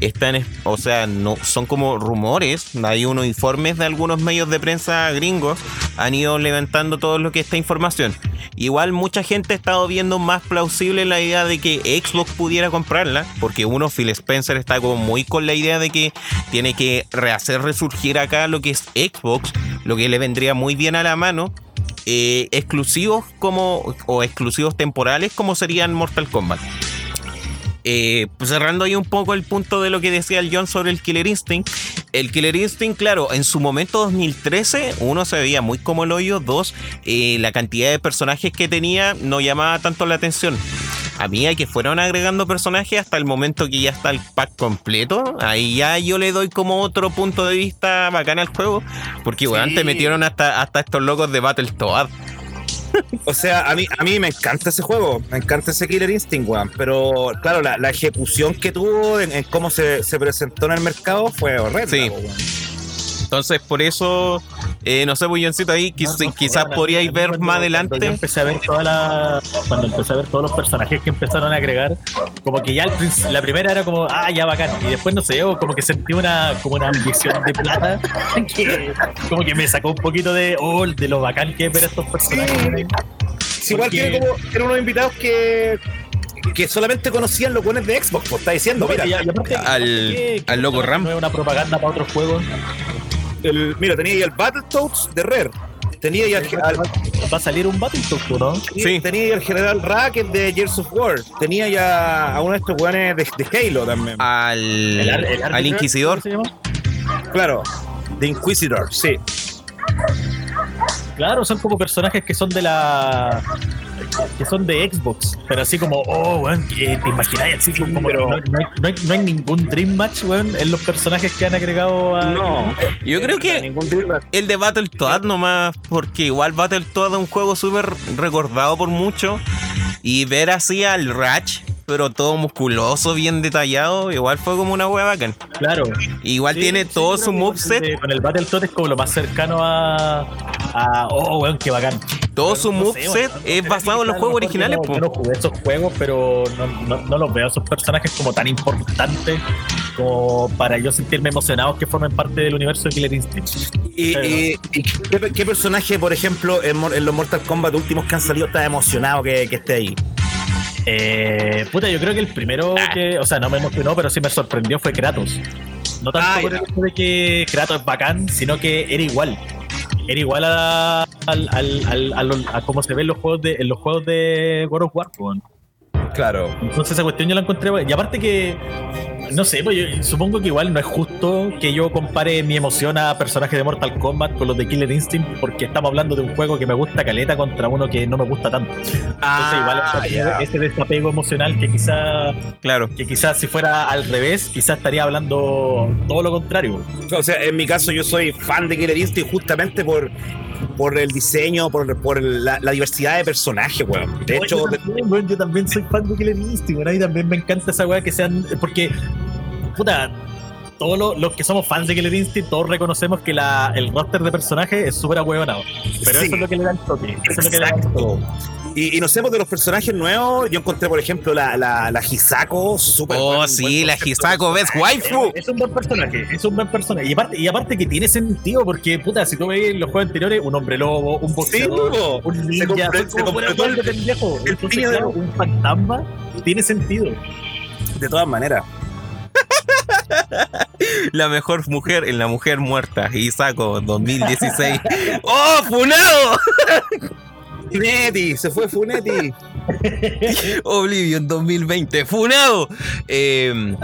están, es- o sea, no son como rumores, hay unos informes de algunos medios de prensa gringos han ido levantando todo lo que esta información. Igual mucha gente ha estado viendo más plausible la idea de que Xbox pudiera comprarla, porque uno, Phil Spencer, está como muy con la idea de que tiene que rehacer resurgir acá lo que es Xbox, lo que le vendría muy bien a la mano. eh, exclusivos como o exclusivos temporales como serían Mortal Kombat. Eh, pues cerrando ahí un poco el punto de lo que decía el John sobre el Killer Instinct. El Killer Instinct, claro, en su momento 2013, uno se veía muy como el hoyo, dos, eh, la cantidad de personajes que tenía no llamaba tanto la atención. A medida que fueron agregando personajes hasta el momento que ya está el pack completo, ahí ya yo le doy como otro punto de vista bacán al juego, porque weón, Sí. te metieron hasta, hasta estos locos de Battletoad. O sea, a mí, a mí me encanta ese juego, me encanta ese Killer Instinct, weón. Pero claro, la, la ejecución que tuvo en, en cómo se, se presentó en el mercado fue horrenda. Sí. weón. Entonces, por eso, eh, no sé, Bulloncito ahí, quiz- No, no, quizás podríais ver cuando- más Cuando yo adelante. empecé a ver toda la, cuando empecé a ver todos los personajes que empezaron a agregar, como que ya al princi- la primera era como, ah, ya bacán, y después no sé, yo como que sentí una, como una ambición de plata, que como que me sacó un poquito de, oh, de lo bacán que es ver a estos personajes. Sí, igual tiene como, eran unos invitados que, que solamente conocían los buenos de Xbox, pues está diciendo, No, mira, y- y aparte, Al- ¿qué- qué al loco Ram. No es una propaganda para otros juegos. El- mira, tenía ahí el Battletoads de Rare, tenía ahí al, al- Va a salir un Battletoads, ¿no? Sí. tenía ahí al General Racket de Gears of War, tenía ya a uno de estos weones de, de Halo también. Al, El ar- el al Inquisidor. ¿cómo se llama? Claro, de Inquisitor, sí. Claro, son como personajes que son de la. Que son de Xbox, pero así como, oh, weón, que te imagináis así como. pero- no, no hay, no hay- no hay ningún Dream Match, weón, en los personajes que han agregado a. No, Yo creo que el de Battletoad nomás, porque igual Battletoad es un juego súper recordado por muchos. Y ver así al Ratch, pero todo musculoso, bien detallado, igual fue como una hueá bacán. Claro. Igual Sí, tiene sí, todo su que con el moveset, de- Con el Battletoad es como lo más cercano a. a oh, weón, qué bacán. todo su No moveset es basado en los juegos originales, po. no, yo no jugué esos juegos, pero no, no, no los veo a esos personajes como tan importantes como para yo sentirme emocionado que formen parte del universo de Killer Instinct. ¿Y, Pero- y- y qué, qué personaje, por ejemplo, en, los Mortal Kombat últimos que han salido está emocionado que, que esté ahí? Eh, puta, yo creo que el primero Ah. que, o sea, no me emocionó, pero sí me sorprendió fue Kratos. No tanto Ah, por el hecho de que Kratos es bacán, sino que era igual. Era igual a, al, al, al- a lo- a cómo se ve en los juegos de, en los juegos de God of War. Claro. Entonces esa cuestión yo la encontré. Y aparte que, no sé, pues yo supongo que igual no es justo que yo compare mi emoción a personajes de Mortal Kombat con los de Killer Instinct, porque estamos hablando de un juego que me gusta caleta contra uno que no me gusta tanto. Entonces igual Ah, ya. ese desapego emocional que quizá Claro. que quizás si fuera al revés, quizás estaría hablando todo lo contrario. O sea, en mi caso yo soy fan de Killer Instinct justamente por, por el diseño, por, por la, la diversidad de personajes, weón. De hecho, yo, de- también, weón, yo también soy fan de Killer Instinct, weón, mí también me encanta esa weá que sean. Porque, puta, todos los, los que somos fans de Killer Instinct, todos reconocemos que la, el roster de personajes es súper ahueonado. Pero Sí. eso es lo que le da el toque. Eso es lo que le da el toque. Y, y no sé, de los personajes nuevos, yo encontré, por ejemplo, la, la, la Hisako, súper Oh, buen- sí, buen la. Hisako Best Waifu. Es un buen personaje, es un buen personaje. Y aparte, y aparte que tiene sentido, porque, puta, si tú ves los juegos anteriores, un hombre lobo, un boxeador, po. un Se ninja, se completó el- pendejo. Entonces, claro, un fantasma tiene sentido. De todas maneras. La mejor mujer en la mujer muerta. Isako 2016. ¡Oh, Funado! Funetti, se fue Funetti. Oblivion 2020. ¡Funado! Eh,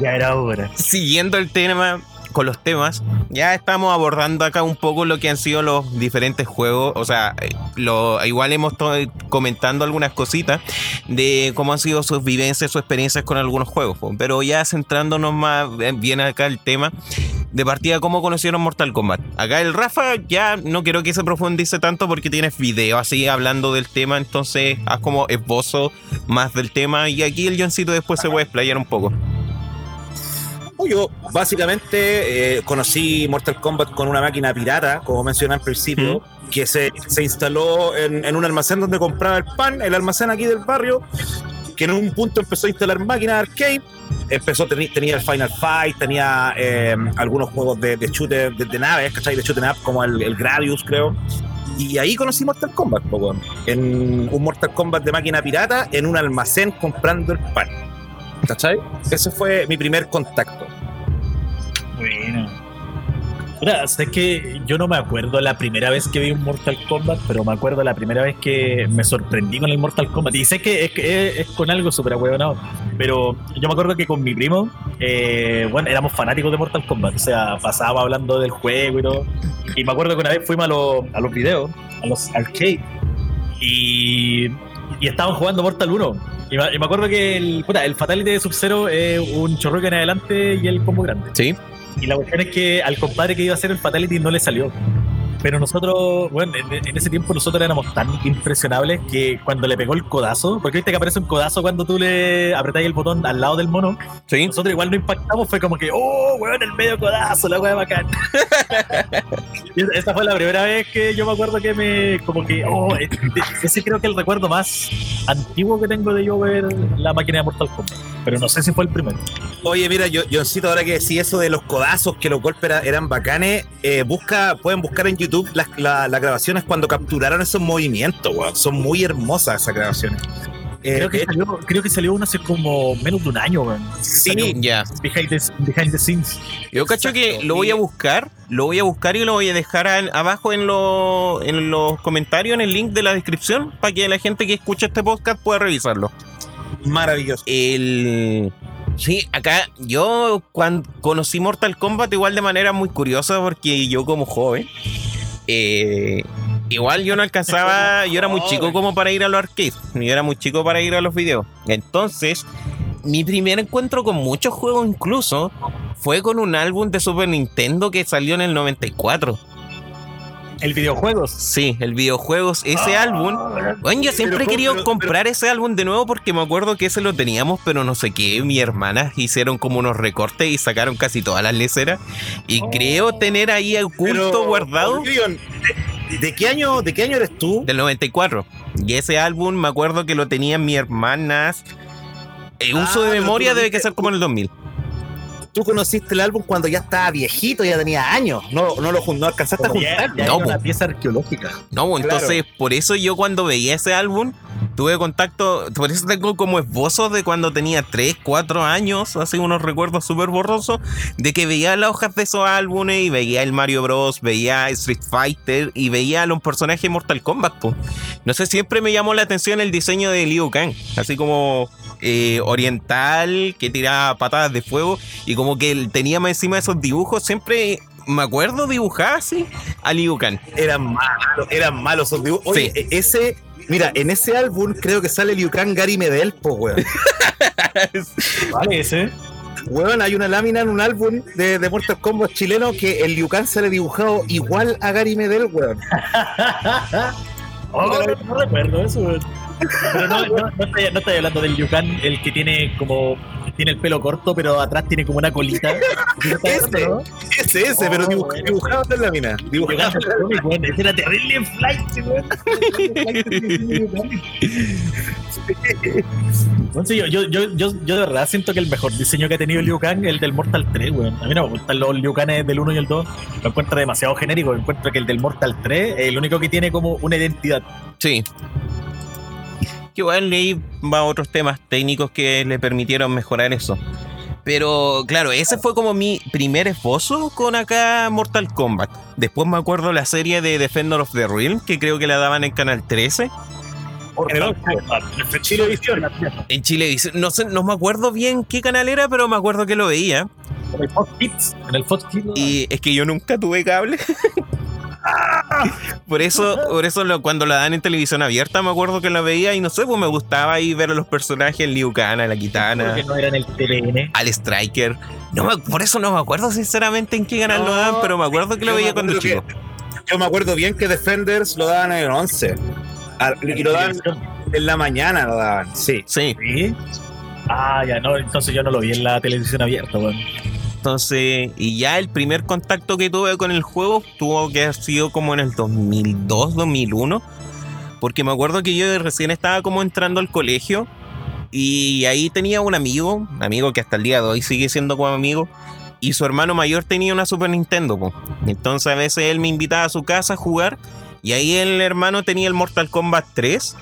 ya era hora. siguiendo el tema con los temas, ya estamos abordando acá un poco lo que han sido los diferentes juegos. O sea, eh, lo, igual hemos comentando algunas cositas de cómo han sido sus vivencias, sus experiencias con algunos juegos. Pero ya centrándonos más eh, bien acá el tema de partida, cómo conocieron Mortal Kombat. Acá el Rafa ya no quiero que se profundice tanto porque tienes video así hablando del tema, entonces haz como esbozo más del tema y aquí el Johncito después se puede explayar un poco. Yo básicamente eh, conocí Mortal Kombat con una máquina pirata, como mencioné al principio, que se, se instaló en, en un almacén donde compraba el pan, el almacén aquí del barrio, que en un punto empezó a instalar máquinas arcade, empezó, tenía el Final Fight, tenía eh, algunos juegos de, de shooter, de, de naves, ¿cachai? De shooting up, como el, el Gradius, creo. Y ahí conocí Mortal Kombat, en un Mortal Kombat de máquina pirata, en un almacén comprando el pan. ¿Cachai? Ese fue mi primer contacto. Bueno. Mira, es que yo no me acuerdo la primera vez que vi un Mortal Kombat, pero me acuerdo la primera vez que me sorprendí con el Mortal Kombat. Y sé que es, es, es con algo súper ahueonado, pero yo me acuerdo que con mi primo, eh, bueno, éramos fanáticos de Mortal Kombat, o sea, pasábamos hablando del juego y todo. Y me acuerdo que una vez fuimos a, los- a los videos, a los arcade, y, y estaban jugando Mortal 1. Y me, y me acuerdo que el, puta, el Fatality de Sub-Zero es un chorro en adelante y el combo grande. Sí. Y la cuestión es que al compadre que iba a hacer el Fatality no le salió. Pero nosotros, bueno, en, en, ese tiempo nosotros éramos tan impresionables que cuando le pegó el codazo, porque viste que aparece un codazo cuando tú le apretáis el botón al lado del mono, ¿Sí? nosotros igual no impactamos, fue como que, oh, weón, el medio codazo, la weá bacán. esa fue la primera vez que yo me acuerdo que me, como que, oh, ese creo que es el recuerdo más antiguo que tengo de yo ver la máquina de Mortal Kombat. Pero no sé si fue el primero. Oye, mira, yo, Johncito, ahora que decís eso de los codazos, que los golpes era, eran bacanes, eh, busca, pueden buscar en YouTube las, la, las grabaciones cuando capturaron esos movimientos, weón. Son muy hermosas esas grabaciones. Eh, creo, que salió, creo que salió uno hace como menos de un año, weón. Sí, ya. Behind, the, behind the scenes. Yo cacho que lo voy a buscar, lo voy a buscar y lo voy a dejar abajo en, lo, en los comentarios, en el link de la descripción, para que la gente que escucha este podcast pueda revisarlo. Maravilloso. El. Sí, acá yo cuando conocí Mortal Kombat igual de manera muy curiosa porque yo como joven, eh, igual yo no alcanzaba, yo era muy chico como para ir a los arcades, yo era muy chico para ir a los videos. Entonces, mi primer encuentro con muchos juegos incluso fue con un álbum de Super Nintendo que salió en el 94. ¿El videojuegos? Sí, el videojuegos, ese ah, álbum. Bueno, yo siempre he querido pero, comprar pero, ese álbum de nuevo porque me acuerdo que ese lo teníamos, pero no sé qué. Mi hermana hicieron como unos recortes y sacaron casi todas las leceras. Y oh. creo tener ahí oculto guardado. ¿De, ¿De qué año, de qué año eres tú? Del 94. Y ese álbum me acuerdo que lo tenían mis hermanas. El uso ah, de memoria debe que ser como en el 2000 tú conociste el álbum cuando ya estaba viejito, ya tenía años. No, no lo no alcanzaste Como a juntar. Ya, ya no, una pieza arqueológica. No, entonces por eso yo cuando veía ese álbum tuve contacto, por eso tengo como esbozos de cuando tenía 3, 4 años, así unos recuerdos súper borrosos, de que veía las hojas de esos álbumes y veía el Mario Bros, veía Street Fighter y veía a los personajes de Mortal Kombat. Po. No sé, siempre me llamó la atención el diseño de Liu Kang, así como eh, oriental que tiraba patadas de fuego y como que él tenía más encima de esos dibujos, siempre me acuerdo dibujar así a Liu Kang. Eran malos, eran malos esos dibujos. Oye, sí. ese, mira, en ese álbum creo que sale Liu Kang Gary Medel, po, weón. ¿Vale ese? Weón, hay una lámina en un álbum de, de Mortal Kombat chileno que el Liu Kang sale dibujado igual a Gary Medel, weón. oh, no, no recuerdo eso, weón. Pero no, no, no, estoy, no, estoy, hablando del Yukan, el que tiene como. Tiene el pelo corto, pero atrás tiene como una colita. ese, ese, ese, oh, pero dibuj, bueno. dibujado en la lámina. Dibujado en la lámina. Bueno, ese era terrible en flight, sí, yo, yo, yo, yo, yo de verdad siento que el mejor diseño que ha tenido Liu Kang es el del Mortal 3, weón. A mí no me gustan los Liu del 1 y el 2. Lo encuentro demasiado genérico. Encuentro que el del Mortal 3 es el único que tiene como una identidad. Sí que igual leí va otros temas técnicos que le permitieron mejorar eso. Pero claro, ese fue como mi primer esbozo con acá Mortal Kombat. Después me acuerdo la serie de Defender of the Realm, que creo que la daban en Canal 13. En Chilevisión. En Chilevisión. No sé, no me acuerdo bien qué canal era, pero me acuerdo que lo veía. En el Fox Kids. En el Fox Kids. Y es que yo nunca tuve cable. Por eso, por eso lo, cuando la dan en televisión abierta me acuerdo que la veía y no sé, pues me gustaba ahí ver a los personajes, Liu Kang, la Kitana. Porque no eran el TVN. Al Striker. No me, por eso no me acuerdo sinceramente en qué canal no, lo dan, pero me acuerdo que lo veía cuando chico. Que, yo me acuerdo bien que Defenders lo daban en el 11. Y lo daban en la mañana, lo daban. Sí. Sí. ¿Sí? Ah, ya no, entonces yo no lo vi en la televisión abierta, bueno. Entonces, y ya el primer contacto que tuve con el juego tuvo que haber sido como en el 2002, 2001. Porque me acuerdo que yo recién estaba como entrando al colegio. Y ahí tenía un amigo, amigo que hasta el día de hoy sigue siendo como amigo. Y su hermano mayor tenía una Super Nintendo. Entonces a veces él me invitaba a su casa a jugar. Y ahí el hermano tenía el Mortal Kombat 3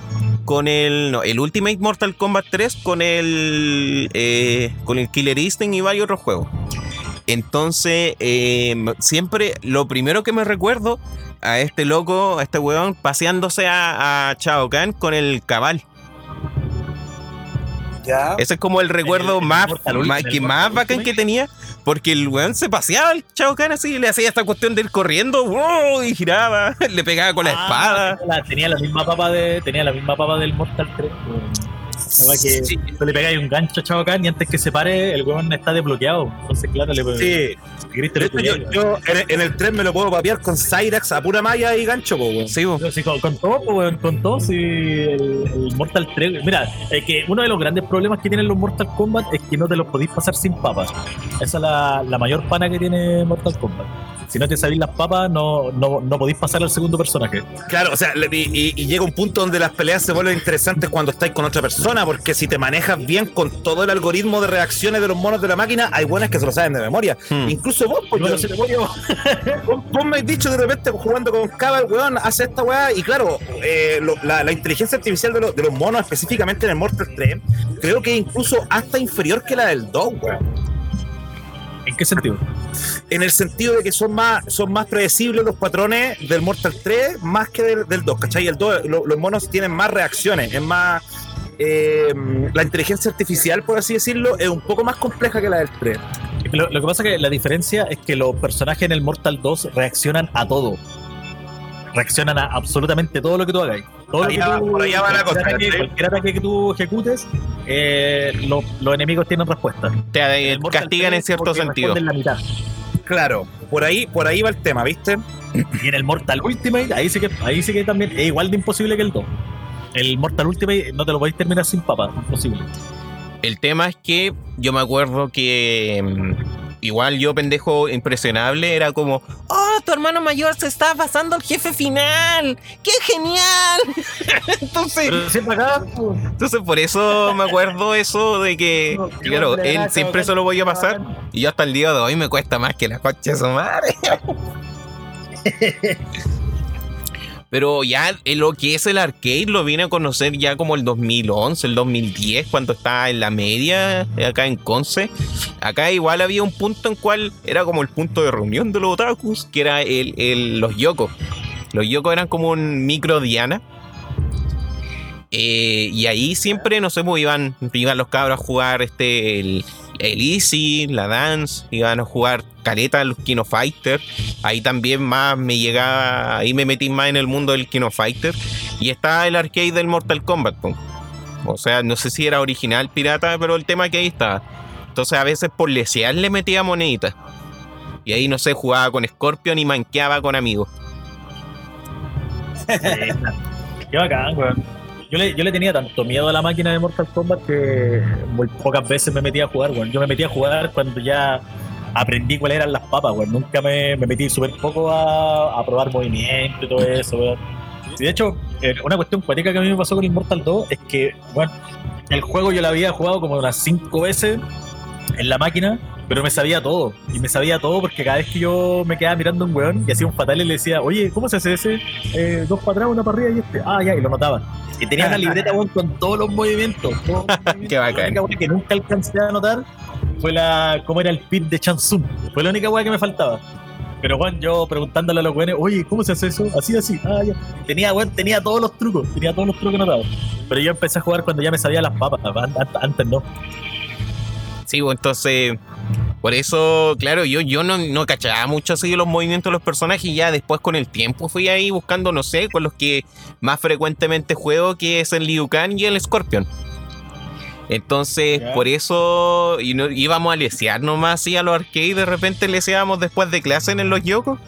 con el el Ultimate Mortal Kombat 3 con el eh, con el Killer Instinct y varios otros juegos. Entonces, eh, siempre lo primero que me recuerdo a este loco, a este weón, paseándose a, a Chao Kahn con el cabal. ¿Ya? Ese es como el recuerdo el, más, el más, que más bacán que tenía. Porque el weón se paseaba el Chao Kahn así, le hacía esta cuestión de ir corriendo ¡wow! y giraba, le pegaba con la ah, espada. La, tenía la misma papa de. Tenía la misma papa del Mortal 3. La que Sí. tú le pegáis un gancho a Chavo Kahn y antes que se pare, el weón está desbloqueado. Entonces, claro, le Sí. griste De lo hecho, yo, yo en, el- en el tren me lo puedo papear con Cyrax a pura malla y gancho, po, weón. Sí, con, con todo, weón, con todo, sí, el, el Mortal 3. Mira, es que uno de los grandes problemas que tienen los Mortal Kombat es que no te los podéis pasar sin papas. Esa es la, la mayor pana que tiene Mortal Kombat. Si no te sabéis las papas, no, no, no podéis pasar al segundo personaje. Claro, o sea, y, y- y llega un punto donde las peleas se vuelven interesantes cuando estáis con otra persona, porque si te manejas bien con todo el algoritmo de reacciones de los monos de la máquina, hay buenas que se lo saben de memoria. Hmm. Incluso vos, pues, No yo- lo sé de memoria, vos, vos me has dicho de repente jugando con Cabal, weón, hace esta weá, y claro, eh, lo- la, la inteligencia artificial de, los- de los monos, específicamente en el Mortal 3, creo que incluso hasta inferior que la del 2, weón. ¿En qué sentido? En el sentido de que son más, son más predecibles los patrones del Mortal 3 más que del, del 2, ¿cachai? El 2, lo- los monos tienen más reacciones, es más. eh, la inteligencia artificial, por así decirlo, es un poco más compleja que la del 3. Lo, lo que pasa es que la diferencia es que los personajes en el Mortal 2 reaccionan a todo. Reaccionan a absolutamente todo lo que tú hagáis. Todo lo que tú- por allá va la cualquier cosa, ataque- ¿cachai? cualquier ataque que tú ejecutes, eh, lo- los enemigos tienen respuesta. Te castigan 3 en cierto sentido. la mitad. Claro, por ahí, por ahí va el tema, ¿viste? Y en el Mortal Ultimate, ahí sí que, ahí sí que también es igual de imposible que el 2. El Mortal Ultimate no te lo podéis terminar sin papa, imposible. El tema es que yo me acuerdo que mm, igual yo pendejo impresionable era como, oh, tu hermano mayor se está pasando al jefe final, qué genial. entonces, Pero siempre acá, pues, entonces por eso me acuerdo eso de que, claro, él siempre se lo voy a pasar y yo hasta el día de hoy me cuesta más que la coche de su madre. Pero ya lo que es el arcade lo vine a conocer ya como el 2011, el 2010, cuando estaba en la media, acá en Conce. Acá igual había un punto en cual era como el punto de reunión de los otakus, que era el, el- los yokos. Los yokos eran como un micro Diana. Eh, y ahí siempre, no sé, pues iban, iban los cabros a jugar este, el, el Easy, la Dance, iban a jugar caleta los Kino Fighter. Ahí también más me llegaba, ahí me metí más en el mundo del Kino Fighter. Y está el arcade del Mortal Kombat. O sea, no sé si era original pirata, pero el tema que ahí estaba. Entonces a veces por lesear le metía moneditas. Y ahí no sé, jugaba con Scorpion y manqueaba con amigos. Qué bacán, weón. Yo le, yo le tenía tanto miedo a la máquina de Mortal Kombat que muy pocas veces me metía a jugar, weón. Yo me metía a jugar cuando ya aprendí cuáles eran las papas, weón. Nunca me, me metí súper poco a, probar movimiento y todo eso, weón. De hecho, eh, una cuestión cuática que a mí me pasó con el Mortal 2 es que, bueno, el juego yo lo había jugado como unas 5 veces en la máquina, pero me sabía todo. Y me sabía todo porque cada vez que yo me quedaba mirando a un weón y hacía un fatal y le decía, oye, ¿cómo se hace ese? Eh, dos para atrás, una para arriba y este. Ah, ya, y lo notaba. Y tenía una libreta weón, con todos los movimientos. todos los movimientos. Qué bacán. La única weá que nunca alcancé a notar fue la cómo era el pit de Chansung. Fue la única weá que me faltaba. Pero Juan, yo preguntándole a los weones, oye, ¿cómo se hace eso? Así, así. Ah, ya. Tenía, weón, tenía todos los trucos, tenía todos los trucos notados. Pero yo empecé a jugar cuando ya me sabía las papas, an- an- antes no. Sí, pues entonces, por eso, claro, yo, yo no, no cachaba mucho así los movimientos de los personajes y ya después con el tiempo fui ahí buscando, no sé, con los que más frecuentemente juego, que es el Liu Kang y el Scorpion. Entonces, por eso y no, íbamos a lesear nomás así a los arcades, de repente leseábamos después de clase en los yokos.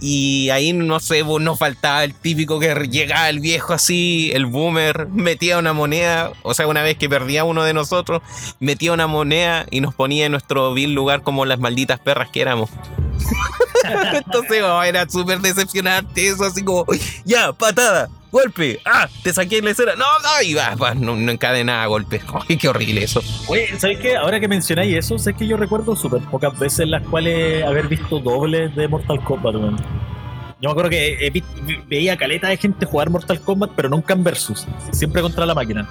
Y ahí, no sé, pues, nos faltaba el típico que llegaba el viejo así, el boomer, metía una moneda, o sea, una vez que perdía uno de nosotros, metía una moneda y nos ponía en nuestro vil lugar como las malditas perras que éramos. Entonces, oh, era súper decepcionante eso, así como, ya, patada, golpe, ah, te saqué la escena, no, no, y va, va, no, no encadenaba golpes. Ay, qué horrible eso. Oye, ¿sabes qué? Ahora que mencionáis eso, sé que yo recuerdo súper pocas veces en las cuales haber visto dobles de Mortal Kombat, weón. Yo me acuerdo que he vi- vi- veía caleta de gente jugar Mortal Kombat, pero nunca en versus, siempre contra la máquina.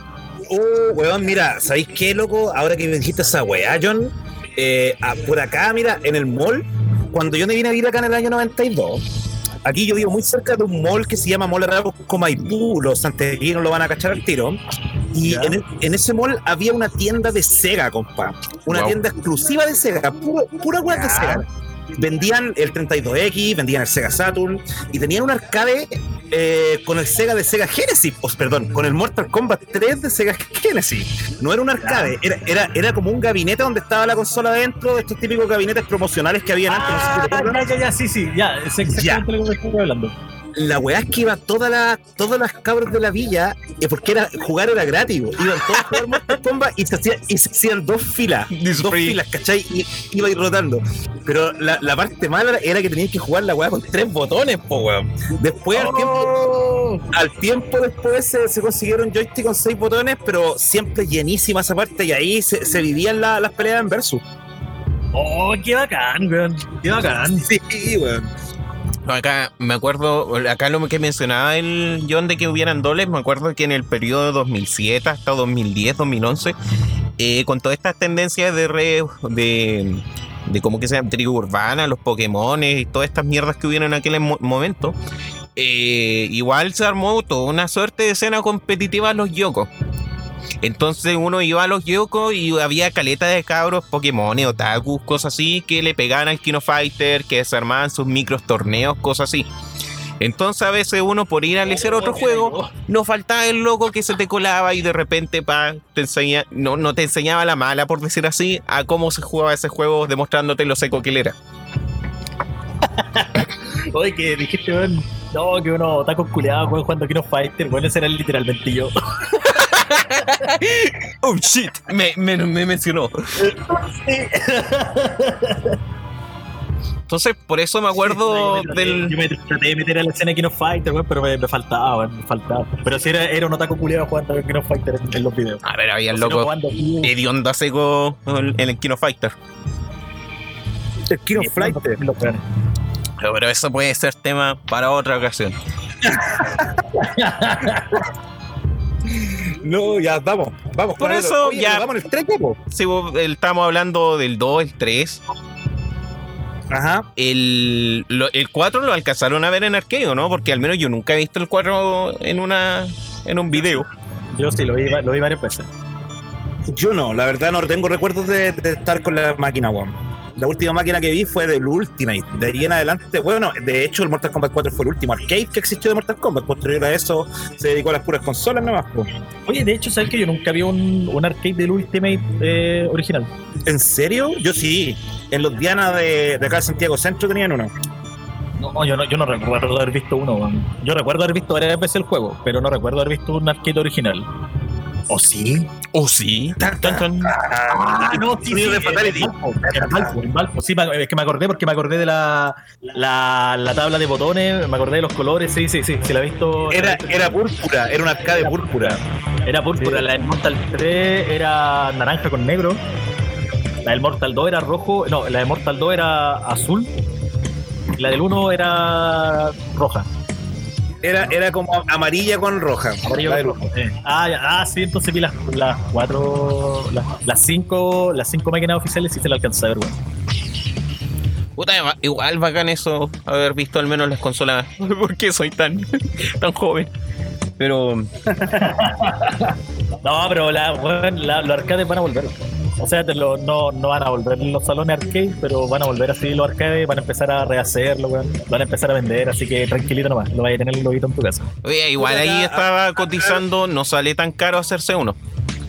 Oh, weón, mira, ¿sabéis qué, loco? Ahora que me dijiste esa weá, John, eh, ah, por acá, mira, en el mall, cuando yo me vine a vivir acá en el año 92, aquí yo vivo muy cerca de un mall que se llama Mall Arauco Maipú, los santiaguinos lo van a cachar al tiro, y en, en ese mall había una tienda de Sega, compa, una Wow. tienda exclusiva de Sega, pura weá de. Sega. Vendían el 32X, vendían el Sega Saturn y tenían un arcade eh, con el Sega de Sega Genesis, oh, perdón, con el Mortal Kombat 3 de Sega Genesis. No era un arcade, era, era, era como un gabinete donde estaba la consola dentro de estos típicos gabinetes promocionales que habían antes. Ah, no sé si te acuerdas. ya, ya, ya, sí, sí, ya, es exactamente lo que estoy hablando. La weá es que iba toda la, todas las cabras de la villa, eh, porque era, jugar era gratis, bo. iban todos a jugar Mortal Kombat y se, hacía- y se hacían dos filas, This dos free. filas, ¿cachai? Y iba a ir rotando. Pero la, la parte mala era que tenías que jugar la weá con tres botones, po weón. Después al tiempo, Oh. al tiempo después se, se consiguieron joystick con seis botones, pero siempre llenísima esa parte y ahí se, se vivían la- las peleas en versus. Oh, qué bacán, weón. Qué bacán. Sí, weón. Acá me acuerdo, acá lo que mencionaba el John de que hubieran dobles, me acuerdo que en el periodo de 2007 hasta 2010, 2011, eh, con todas estas tendencias de re- de, de cómo que se llama, tribu urbana, los Pokémones y todas estas mierdas que hubieron en aquel mo- momento, eh, igual se armó toda una suerte de escena competitiva a los Yokos. Entonces uno iba a los Yokos y había caleta de cabros, Pokémon, otakus, cosas así, que le pegaban al Kino Fighter, que se armaban sus micros torneos, cosas así. Entonces a veces uno por ir a leer otro juego, no faltaba el loco que se te colaba y de repente pa, te enseña, no, no te enseñaba la mala, por decir así, a cómo se jugaba ese juego, demostrándote lo seco que él era. Oye, que dijiste. No, que uno culeados, weón, jugando Kino Fighter. Bueno, ese era literalmente yo. Oh shit, me, me, me mencionó. Entonces, por eso me acuerdo yo me traté- del. Yo me traté de meter a la escena de Kino Fighter, pero me, me faltaba, me faltaba. Pero si era, era un otaku culeado jugando Kino Fighter en, en los videos. A ver, había el loco hedionda seco en el Kino Fighter. El Kino Fighter. Pero eso puede ser tema para otra ocasión. No, ya, vamos, vamos. Por eso, Oye, ya- Vamos en el tren, ya, po. Si vos- el- estamos hablando del 2, el 3. Ajá. El, lo- el 4 lo alcanzaron a ver en arcade, ¿o ¿no? Porque al menos yo nunca he visto el 4 en una en un video. Yo sí, lo vi, lo vi varias veces. Yo no, la verdad no tengo recuerdos de, de estar con la máquina, weón. La última máquina que vi fue del Ultimate. De ahí en adelante, bueno, de hecho el Mortal Kombat 4 fue el último arcade que existió de Mortal Kombat. Posterior a eso se dedicó a las puras consolas nomás. Oye, de hecho, ¿sabes que yo nunca vi un, un arcade del Ultimate eh, original? ¿En serio? Yo sí. En los Diana de, de acá de Santiago Centro tenían uno. No, yo no, yo no recuerdo haber visto uno. Yo recuerdo haber visto varias veces el juego, pero no recuerdo haber visto un arcade original. ¿O sí? ¿O sí? Ah, no, sonido de Fatality. En Valpo, en Valpo. Sí, es que me acordé porque me acordé de la, la, la tabla de botones, me acordé de los colores. Sí, sí, sí, sí, la he visto. Era, era púrpura, era un arcade púrpura. Era púrpura, la del Mortal 3 era naranja con negro. La del Mortal 2 era rojo. No, la de Mortal 2 era azul. Y la del 1 era roja. Era, era como amarilla con roja. Amarillo La con rojo. Eh. Ah, ya, ah, sí, entonces vi las, las cuatro. Las, las cinco. Las cinco máquinas oficiales sí se la alcanzé a ver, weón. Puta, igual bacán eso, haber visto al menos las consolas. ¿Por qué soy tan, tan joven? Pero No, pero la, los arcades van a volver. O sea, te lo- no, no van a volver los salones arcade, pero van a volver así los arcades, van a empezar a rehacerlo, weón. Van a empezar a vender, así que tranquilito nomás, lo vaya a tener el lobito en tu casa. oye, igual ahí estaba cotizando, no sale tan caro hacerse uno.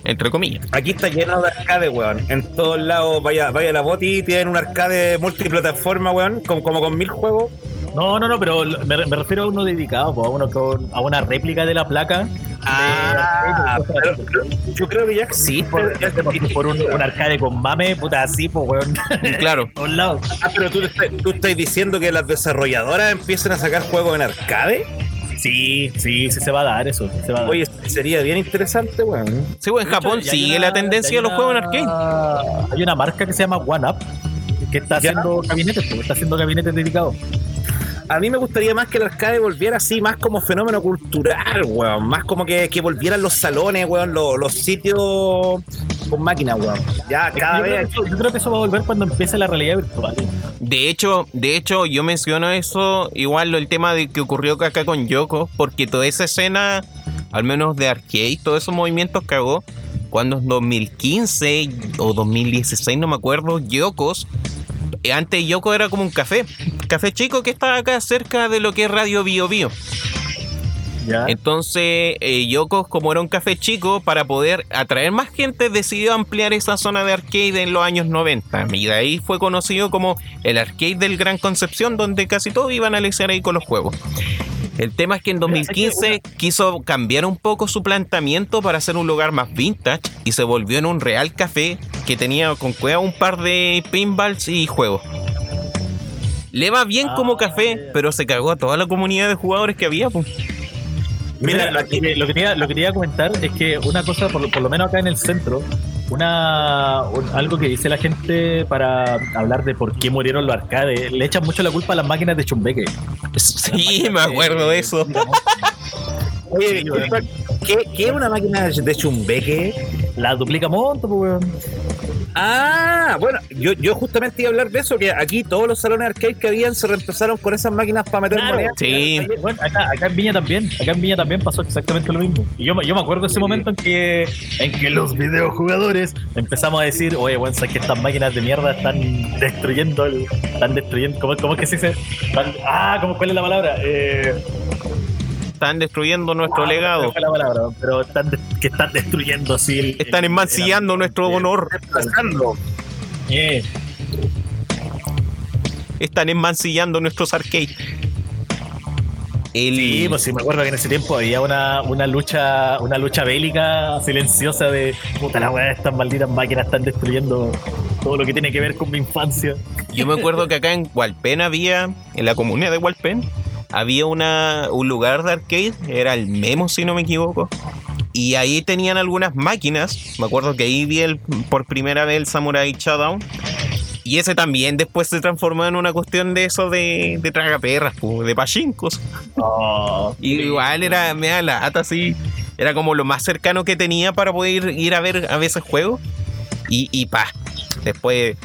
Entre comillas. Aquí está lleno de arcade, weón. En todos lados, vaya, vaya la boti, tienen un arcade multiplataforma, weón, como, como con mil juegos. No, no, no, pero me, me refiero a uno dedicado, a uno con, a una réplica de la placa. de Ah, pero- pero así. yo creo que ya existe. por, un, un arcade con mame, puta así, pues, weón. Claro. Por un lado. Ah, pero tú, estás- tú estás diciendo que las desarrolladoras empiezan a sacar juegos en arcade. Sí, sí, sí se va a dar eso. Se va a dar. Oye, sería bien interesante, weón. Sí, pues en De hecho, Japón hay sigue una- la tendencia de los juegos en arcade. Hay una marca que se llama One Up que está ¿Ya? haciendo gabinetes, pues, está haciendo gabinetes dedicados. A mí me gustaría más que el arcade volviera así, más como fenómeno cultural, weón. Más como que, que volvieran los salones, weón, los, los sitios con máquinas, weón. Ya cada yo, creo vez. que eso, yo creo que eso va a volver cuando empiece la realidad virtual. De hecho, de hecho, yo menciono eso, igual lo- el tema de que ocurrió acá con Yoko, porque toda esa escena, al menos de arcade, todos esos movimientos que hago, cuando en 2015 o 2016, no me acuerdo, Yokos, antes Yoko era como un café, café chico que estaba acá cerca de lo que es Radio Bio Bio. Ya. Entonces, eh, Yoko, como era un café chico, para poder atraer más gente, decidió ampliar esa zona de arcade en los años 90. Y de ahí fue conocido como el arcade del Gran Concepción, donde casi todos iban a lesear ahí con los juegos. El tema es que en 2015 quiso cambiar un poco su planteamiento para hacer un lugar más vintage y se volvió en un real café que tenía con cueva un par de pinballs y juegos. Le va bien como Ah, café, pero se cagó a toda la comunidad de jugadores que había. pues. Mira, lo que, lo, que quería, lo que quería comentar es que una cosa, por lo menos acá en el centro, una un- algo que dice la gente para hablar de por qué murieron los arcades, le echan mucho la culpa a las máquinas de Chumbeque. Sí, me acuerdo de eso. Oye, ¿qué, ¿qué es una máquina de chumbeque? La duplica monto, pues, weón. Ah, bueno, yo, yo justamente iba a hablar de eso, que aquí todos los salones arcade que habían se reemplazaron con esas máquinas para meter Claro. monedas. Sí. Bueno, acá, acá en Viña también, acá en Viña también pasó exactamente lo mismo. Y yo, me- yo me acuerdo de ese momento en que, en que los videojugadores empezamos a decir, oye, bueno, sabes que estas máquinas de mierda están destruyendo el, están destruyendo, ¿cómo, cómo es que se dice? Están- ah, ¿cómo, ¿cuál es la palabra? Eh, Están destruyendo nuestro ah, legado. no fue la palabra, pero están de- que están destruyendo así el- Están el- enmancillando el- nuestro honor. Reemplazando. Eh, Están enmancillando nuestros arcades. El... Sí, pues sí, me acuerdo que en ese tiempo había una, una lucha una lucha bélica silenciosa de puta la weá, estas malditas máquinas están destruyendo todo lo que tiene que ver con mi infancia. Yo me acuerdo que acá en Hualpén había, en la comunidad de Hualpén, había una, un lugar de arcade, era el Memo si no me equivoco. Y ahí tenían algunas máquinas. Me acuerdo que ahí vi el, por primera vez el Samurai Showdown. Y ese también después se transformó en una cuestión de eso de, de tragaperras, de pachincos. Oh, Y igual era media lata, así. Era como lo más cercano que tenía para poder ir a ver a veces juegos. Y, y pa. Después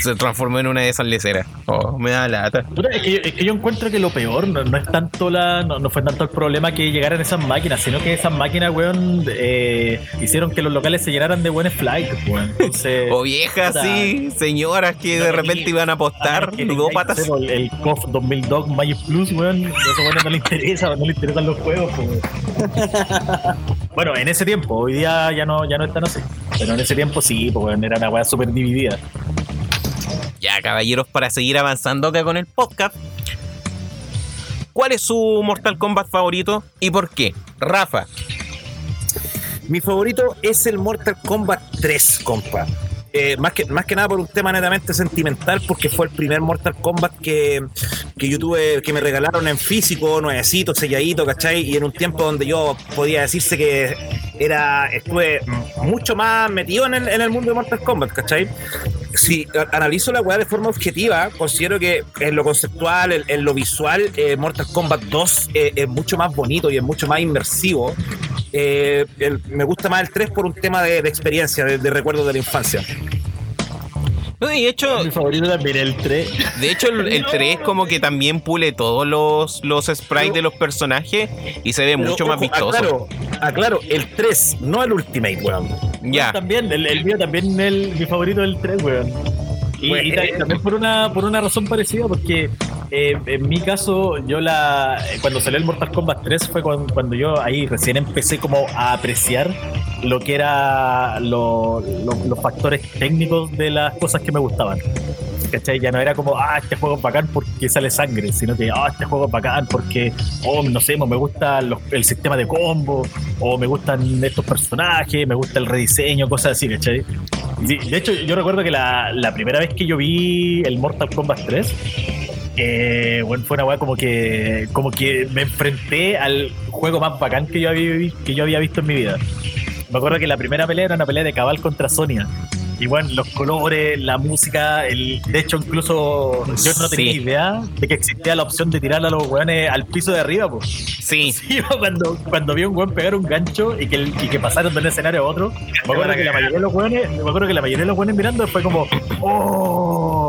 se transformó en una de esas leceras. Oh, me da lata. Es, que yo, es que yo encuentro que lo peor no, no es tanto la no, no fue tanto el problema que llegaran esas máquinas, sino que esas máquinas, weón, eh, hicieron que los locales se llenaran de buenos flights, weón. Entonces, O viejas, sí, señoras que de repente iban a apostar ludópatas. sé, El COF 2002 Magic Plus, weón. Eso bueno no le interesa, no le interesan los juegos, po, weón. Bueno, en ese tiempo, hoy día ya no, ya no están así. Pero en ese tiempo sí, weón, era una weá súper dividida. Ya, caballeros, para seguir avanzando acá con el podcast. ¿Cuál es su Mortal Kombat favorito y por qué? Rafa. Mi favorito es el Mortal Kombat 3, compa. Eh, más, que, más que nada por un tema netamente sentimental, porque fue el primer Mortal Kombat que, que yo tuve, que me regalaron en físico, nuevecito, selladito, ¿cachai? Y en un tiempo donde yo podía decirse que era estuve mucho más metido en el, en el mundo de Mortal Kombat, ¿cachai? Si analizo la weá de forma objetiva, considero que en lo conceptual, en, lo visual, eh, Mortal Kombat 2 eh, es mucho más bonito y es mucho más inmersivo. Eh, me gusta más el 3 por un tema de, de experiencia, de, de recuerdo de la infancia. No, De hecho, Mi favorito también el 3. de hecho el, el 3 como que también pule todos los, los sprites de los personajes y se ve Pero, mucho más ojo, vistoso. Aclaro, aclaro, el 3, no el Ultimate, weón. Ya. También, el, el mío también, el, mi favorito es el 3, weón. Y, Bueno. y ta- también por una, por una razón parecida, porque eh, en mi caso, yo la cuando salió el Mortal Kombat 3 fue cuando, cuando yo ahí recién empecé como a apreciar lo que era lo- lo- los factores técnicos de las cosas que me gustaban. ¿Cachai? Ya no era como, ah, este juego es bacán porque sale sangre, sino que, ah, este juego es bacán porque, oh, no sé, me gusta los- el sistema de combo, o me gustan estos personajes, me gusta el rediseño, cosas así, ¿cachai? De hecho, yo recuerdo que la, la primera vez que yo vi el Mortal Kombat 3, eh, bueno, fue una weá como que, como que me enfrenté al juego más bacán que yo, había, que yo había visto en mi vida. Me acuerdo que la primera pelea era una pelea de cabal contra Sonia. Y bueno, los colores, la música, el, de hecho incluso yo no tenía Sí. idea de que existía la opción de tirar a los weones al piso de arriba, pues. Sí. Cuando, cuando vi a un weón pegar un gancho y que, el- y que pasaron de un escenario a otro, me acuerdo que la mayoría de los weones, me acuerdo que la mayoría de los weones mirando fue como, ¡Oh!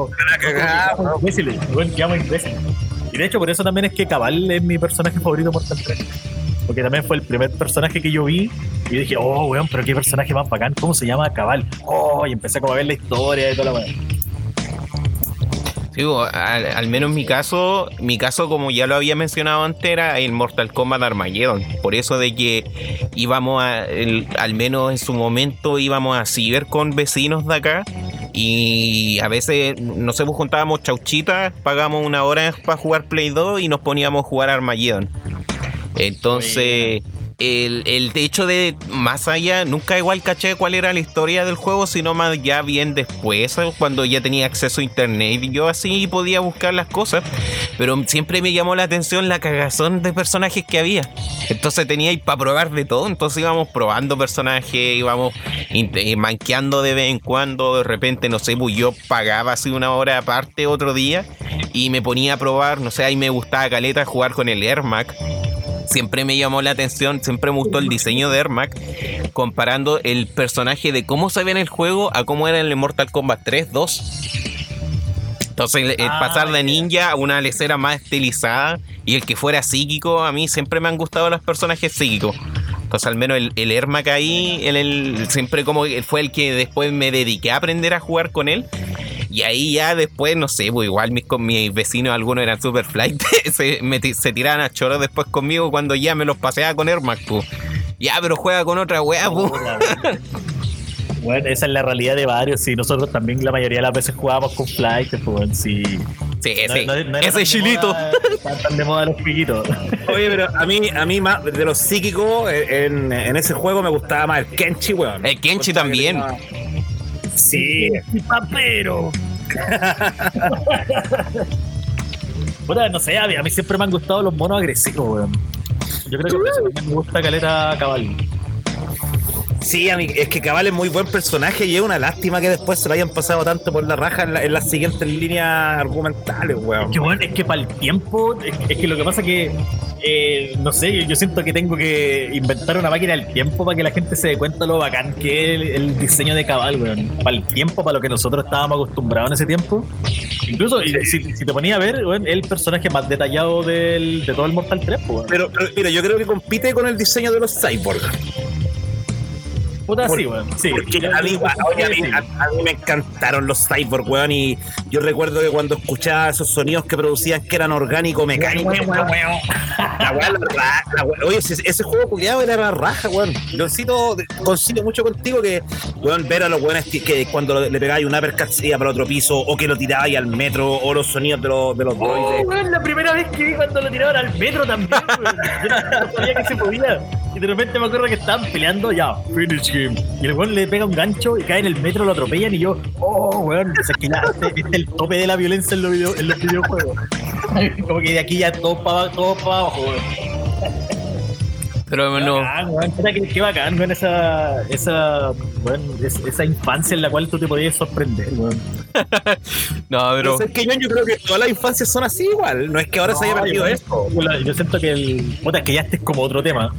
Imbéciles, weón, quedamos imbéciles. Y de hecho por eso también es que Cabal es mi personaje favorito de Mortal 3. Porque también fue el primer personaje que yo vi y dije, oh, weón, pero qué personaje más bacán, ¿cómo se llama Cabal? Oh, y empecé como a ver la historia y toda la weón. Sí, al, al, menos mi caso, mi caso como ya lo había mencionado antes era el Mortal Kombat Armageddon. Por eso de que íbamos a, el, al menos en su momento íbamos a ciber con vecinos de acá y a veces, no sé, pues juntábamos chauchitas, pagamos una hora para jugar Play 2 y nos poníamos a jugar Armageddon. Entonces el, el hecho de más allá, nunca igual caché cuál era la historia del juego, sino más ya bien después, cuando ya tenía acceso a internet y yo así podía buscar las cosas. Pero siempre me llamó la atención la cagazón de personajes que había. Entonces tenía para probar de todo, entonces íbamos probando personajes, íbamos eh, manqueando de vez en cuando, de repente, no sé, pues yo pagaba así una hora aparte otro día y me ponía a probar, no sé, ahí me gustaba caleta jugar con el Ermac siempre me llamó la atención, siempre me gustó el diseño de Ermac, comparando el personaje de cómo se ve en el juego a cómo era en el Mortal Kombat 3, 2. Entonces, el, pasar de ninja a una lecera más estilizada y el que fuera psíquico, a mí siempre me han gustado los personajes psíquicos. Entonces, al menos el, el Ermac ahí, el, siempre como fue el que después me dediqué a aprender a jugar con él. Y ahí ya después, no sé, pues igual mis, con mis vecinos, algunos eran super flight, se, se tiraban a choros después conmigo cuando ya me los paseaba con Ermac, pues. Ya, pero juega con otra weá, pues. Bueno, esa es la realidad de varios. Sí, nosotros también la mayoría de las veces jugábamos con Flight, pues sí. Sí, ese, no, no ese chilito. Tan, de moda los piquitos. Oye, pero a mí, a mí más de los psíquicos, en, en ese juego me gustaba más el Kenchi, weón. El Kenchi también. Sí. papero. bueno, no sé, a mí, siempre me han gustado los monos agresivos, weón. Yo creo que me gusta Caleta Cabal. Sí, a mí, es que Cabal es muy buen personaje y es una lástima que después se lo hayan pasado tanto por la raja en, las siguientes líneas argumentales, weón. Que bueno, es que para el tiempo, es, que lo que pasa es que, eh, no sé, yo, siento que tengo que inventar una máquina del tiempo para que la gente se dé cuenta lo bacán que es el, diseño de Cabal, weón. Para el tiempo, para lo que nosotros estábamos acostumbrados en ese tiempo. Incluso, si, te ponía a ver, weón, el personaje más detallado del, de todo el Mortal 3, weón. Pero, pero, mira, yo creo que compite con el diseño de los cyborgs. Puta, sí, weón. Sí. a, mí, me encantaron los cyborg, weón. Y yo recuerdo que cuando escuchaba esos sonidos que producían que eran orgánicos, mecánicos, Oye, ese, juego culiado era la raja, weón. Yo coincido mucho contigo que, weón, ver a los weones que, cuando le pegáis una percacía para otro piso, o que lo tirabais al metro, o los sonidos de los, de los oh, weón, la primera vez que vi cuando lo tiraban al metro también, weón. Yo no sabía que se podía. Y de repente me acuerdo que estaban peleando, ya, finish y el weón le pega un gancho y cae en el metro, lo atropellan y yo, oh, weón, es que este, es el tope de la violencia en los, video, en los videojuegos. Como que de aquí ya todo para todo para abajo, weón. Pero bueno. Qué, qué bacán, weón, esa, esa, bueno, esa infancia en la cual tú te podías sorprender, weón. no, pero. es que yo, yo, creo que todas las infancias son así igual. No es que ahora se haya perdido esto. Yo siento que el. Puta, es que ya este es como otro tema.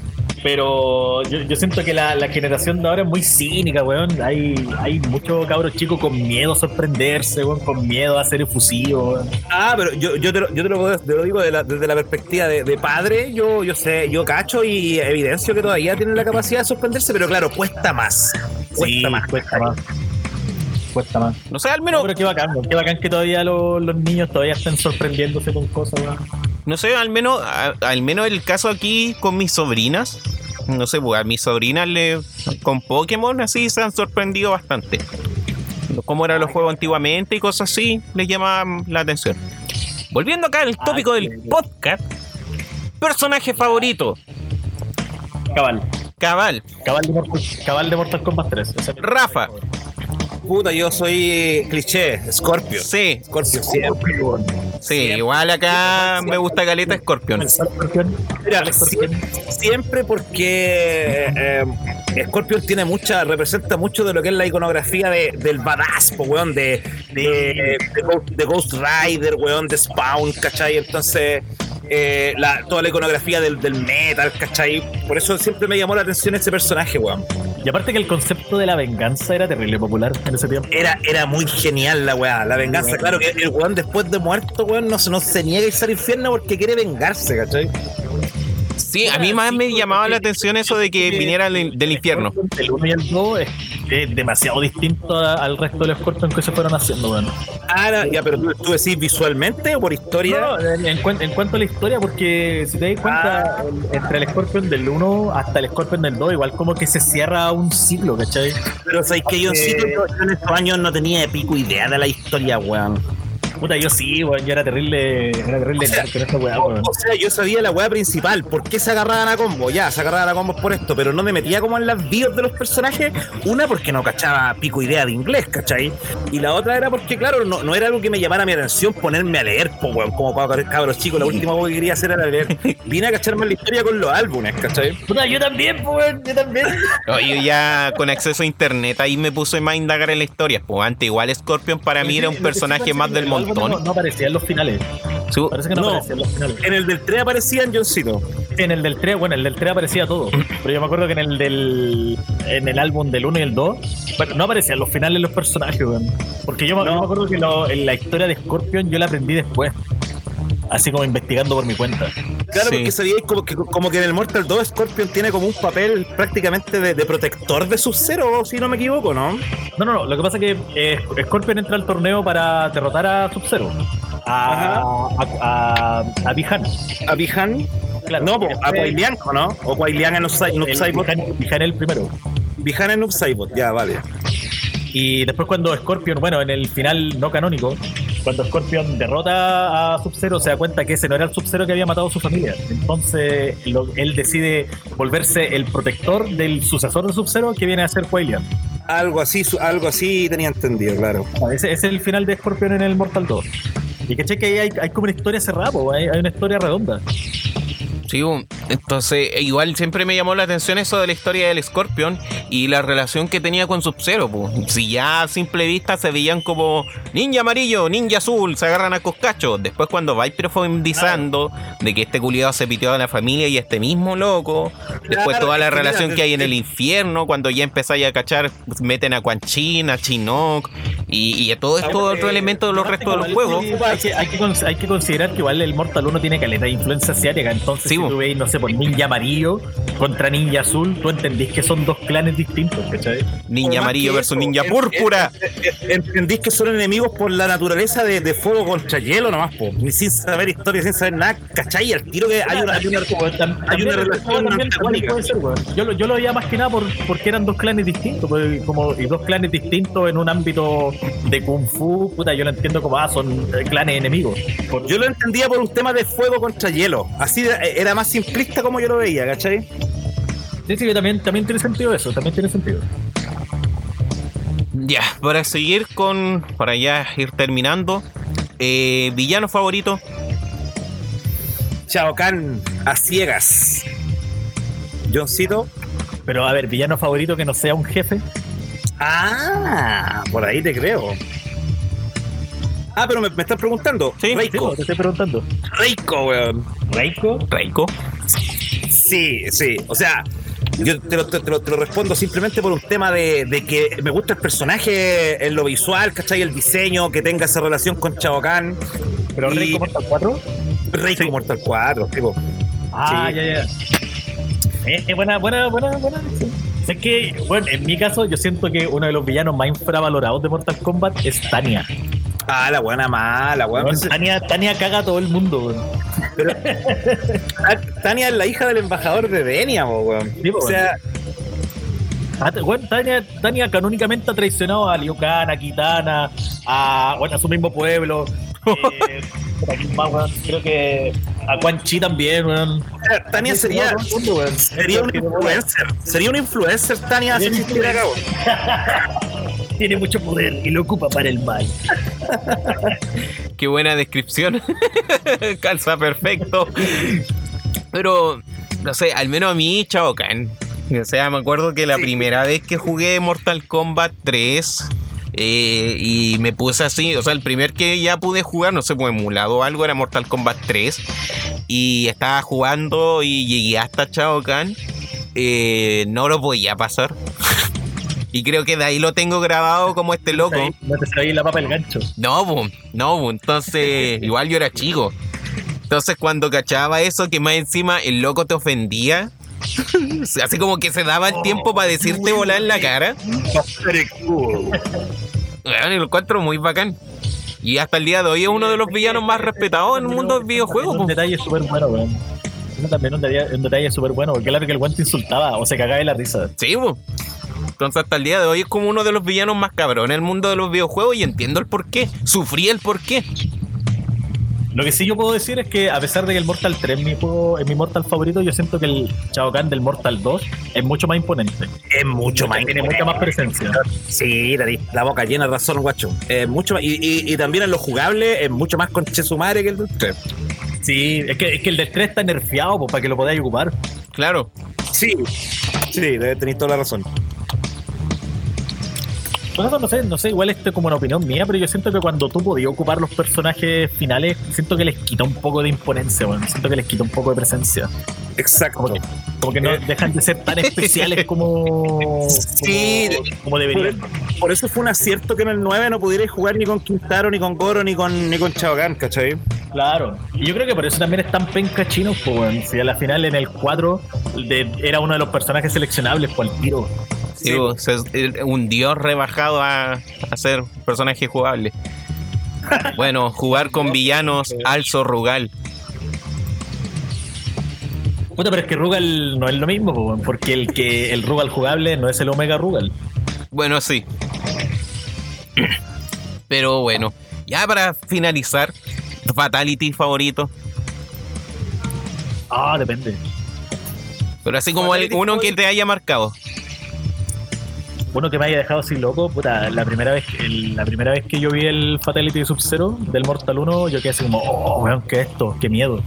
Pero yo, siento que la, generación de ahora es muy cínica, weón. Hay, hay muchos cabros chicos con miedo a sorprenderse, weón, con miedo a ser efusivo, weón. Ah, pero yo, yo, te, lo, yo te, lo, digo desde la perspectiva de, padre. Yo, yo sé, yo cacho y evidencio que todavía tienen la capacidad de sorprenderse, pero claro, cuesta más. Cuesta más. Cuesta más cuesta más. No sé, al menos. pero qué bacán, qué bacán que todavía los, los niños todavía estén sorprendiéndose con cosas, weón. No sé, al menos, al menos el caso aquí con mis sobrinas no sé, pues a mis sobrinas le, con Pokémon así se han sorprendido bastante. Cómo eran los juegos antiguamente y cosas así, les llama la atención. Volviendo acá al tópico del podcast, personaje favorito. Cabal. Cabal. Cabal de Mortal, Cabal de Mortal Kombat 3. Rafa. Puta, yo soy cliché, Scorpio. Sí. Scorpio siempre. Sí, igual acá me gusta Caleta Scorpion. Mira, siempre porque eh, Scorpion tiene mucha, representa mucho de lo que es la iconografía de, del badass, weón, de, de, de, Ghost Rider, weón, de Spawn, ¿cachai? Entonces, eh, la, toda la iconografía del, del, metal, ¿cachai? Por eso siempre me llamó la atención ese personaje, weón. Y aparte que el concepto de la venganza era terrible popular en ese tiempo. Era, era muy genial la weá, la venganza. Claro que el weón después de muerto, weón, no, no se niega a irse al infierno porque quiere vengarse, ¿cachai? Sí, a mí más me llamaba la atención eso de que viniera del infierno. El 1 y el 2 es demasiado distinto a- al resto de los Scorpion que se fueron haciendo, weón. Ah, ya, pero tú, tú decís visualmente o por historia. No, en, en en cuanto a la historia, porque si te das cuenta, el- entre el Scorpion del 1 hasta el Scorpion del 2, igual como que se cierra un ciclo, ¿cachai? Pero sabes que yo en estos años no tenía de pico idea de la historia, weón. Puta, yo sí, weón, yo era terrible, era terrible con esta weá, weón. O sea, yo sabía la weá principal, por qué se agarraban a combo, ya, se agarraban a combos por esto, pero no me metía como en las bios de los personajes, una porque no cachaba pico idea de inglés, ¿cachai? Y la otra era porque, claro, no, no era algo que me llamara mi atención ponerme a leer, po, weón, como para cabros chicos, la última cosa que quería hacer era leer. Vine a cacharme la historia con los álbumes, ¿cachai? Puta, yo también, po, weón, yo también. Oye, ya con acceso a internet ahí me puse más a indagar en la historia. Pues antes igual Scorpion para mí era un personaje más del el montón. No, no aparecía en los finales. Sí, Parece que no, No. aparecía en los finales. En el del 3 aparecían Johncito. En el del 3, bueno, el del 3 aparecía todo. Pero yo me acuerdo que en el del en el álbum del 1 y el 2, bueno, no aparecían los finales los personajes, weón. Porque yo, me- No. yo me acuerdo que lo- en la historia de Scorpion yo la aprendí después. Así como investigando por mi cuenta. Claro, Sí. porque sabíais como que, como que en el Mortal 2 Scorpion tiene como un papel prácticamente de, de protector de Sub-Zero, si no me equivoco, ¿no? No, no, no. Lo que pasa es que eh, Scorpion entra al torneo para derrotar a Sub-Zero. A, a, a, a Bihan. A Bihan. Claro. no, po, a ¿o ¿no? O Quailian en Saibot. Bihan, Bihan el primero. Bihan en Saibot, ya, vale. Y después cuando Scorpion, bueno, en el final no canónico, cuando Scorpion derrota a Sub-Zero, se da cuenta que ese no era el Sub-Zero que había matado a su familia. Entonces lo- él decide volverse el protector del sucesor de Sub-Zero que viene a ser Quailian. Algo así, algo así tenía entendido, claro. Ese, ese es el final de Scorpion en el Mortal 2. Y que que ahí hay, hay como una historia cerrada, hay, hay una historia redonda. Sí, entonces eh, igual siempre me llamó la atención eso de la historia del Scorpion y la relación que tenía con Sub-Zero. Si ya a simple vista se veían como ninja amarillo, ninja azul, se agarran a coscacho. Después cuando Viper fue indizando de que este culiado se piteó a la familia y este mismo loco. Después toda la relación que hay en el infierno, cuando ya empezáis a cachar, meten a Quan Chin, a Chinook y, y todo esto otro eh, elemento de los restos de los Igual, juegos. Hay que, hay, que, cons- hay que considerar que igual el Mortal 1 tiene caleta de influencia asiática. Entonces, Sí, si tú veis, no sé, por ninja amarillo contra ninja azul, tú entendís que son dos clanes distintos, ¿cachai? Ninja amarillo versus eso, ninja en- púrpura. en- en- Entendís que son enemigos por la naturaleza de, de fuego contra hielo nomás, po. Ni sin saber historia, sin saber nada, ¿cachai? Al tiro que hay una, hay una- hay una relación también, antagónica. puede ser, weón. Yo, lo- yo lo veía más que nada por, porque eran dos clanes distintos, pues, como, y dos clanes distintos en un ámbito de Kung Fu, puta, yo lo entiendo como, ah, son eh, clanes enemigos. Por- Yo lo entendía por un tema de fuego contra hielo. Así de- era más simplista como yo lo veía, ¿cachai? sí, sí, también, también tiene sentido eso, también tiene sentido. Ya, para seguir con. Para ya ir terminando. eh, villano favorito. Chao Kahn a ciegas. Johncito. Pero a ver, villano favorito que no sea un jefe. Ah, por ahí te creo. Ah, pero me, me estás preguntando. Sí, Sí, Reiko. te estoy preguntando. Reiko, weón. Reiko. Reiko. Sí, sí. O sea, yo te lo, te- te lo- te lo respondo simplemente por un tema de, de que me gusta el personaje en lo visual, ¿cachai? El diseño, que tenga esa relación con Chao Kahn. Pero Y- Reiko Mortal 4. Reiko Mortal 4, tipo. Ah, Sí. ya, ya. Eh, eh, buena, buena, buena, buena. Sé que, bueno, en mi caso, yo siento que uno de los villanos más infravalorados de Mortal Kombat es Tania. Ah, la buena mala, weón. Tania, Tania caga a todo el mundo, weón. Ah, Tania es la hija del embajador de Denia, weón. Sí, o sea, Ah, te- weón, Tania, Tania canónicamente ha traicionado a Liu Kang, a Kitana, a, bueno, a su mismo pueblo. Eh. Creo que a Quan Chi también, weón. Tania sería, mundo, sería un influencer. Sería un influencer, Tania, si existiera acá. Tiene mucho poder y lo ocupa para el mal. Qué buena descripción. Calza perfecto. Pero, no sé, al menos a mí, Chao Kahn. O sea, me acuerdo que la Sí. primera vez que jugué Mortal Kombat 3 eh, y me puse así, o sea, el primer que ya pude jugar, no sé, pues emulado o algo, era Mortal Kombat 3. Y estaba jugando y llegué hasta Chao Kahn. eh, no lo podía pasar. y creo que de ahí lo tengo grabado como este loco. No te sabéis la papa el gancho. No, bo, no, bo, entonces igual yo era chico. Entonces cuando cachaba eso, que más encima el loco te ofendía, Así como que se daba el tiempo para decirte volar en la cara. Bueno, y lo encuentro muy bacán. Y hasta el día de hoy es uno de los villanos más respetados en el mundo del videojuego. Un po. detalle súper bueno, weón. También un detalle, un detalle súper bueno, porque claro que el guante insultaba o se cagaba de la risa. Sí, po. Entonces hasta el día de hoy es como uno de los villanos más cabrones en el mundo de los videojuegos y entiendo el porqué. Sufrí el porqué. Lo que sí yo puedo decir es que a pesar de que el Mortal 3 es mi, juego, es mi Mortal favorito, yo siento que el Shao Kahn del Mortal 2 es mucho más imponente. Es mucho más. Tiene mucha más presencia. Sí, la, la boca llena de razón, guacho. Es mucho más, y, y- y también en lo jugable es mucho más conche su madre que el del 3. Sí, es que, es que el del 3 está nerfeado pues, para que lo podáis ocupar. Claro. Sí, sí, tenéis toda la razón. Por eso no sé, no sé, igual esto es como una opinión mía, pero yo siento que cuando tú podías ocupar los personajes finales, siento que les quita un poco de imponencia, bueno, siento que les quita un poco de presencia. Exacto. Como que, como que no Eh. dejan de ser tan especiales como, Sí. como, como deberían. Por eso fue un acierto que en el 9 no pudierais jugar ni con Quintaro, ni con Goro, ni con, ni con Kahn, ¿cachai? Claro. Y yo creo que por eso también están penca chinos, pues, weón. Si a la final en el 4 de- era uno de los personajes seleccionables por el tiro. Sí, un dios rebajado a, a ser personaje jugable. Bueno, jugar con villanos alzo rugal. Puta, pero es que Rugal no es lo mismo, pues, porque el que el Rugal jugable no es el Omega Rugal. Bueno, sí. Pero bueno, ya para finalizar, Fatality favorito. Ah, depende. Pero así como el- uno que te haya marcado. Uno que me haya dejado así loco, puta, la primera vez, el- la primera vez que yo vi el Fatality Sub-Zero del Mortal 1, yo quedé así como, oh, weón, ¿qué es esto? Qué miedo.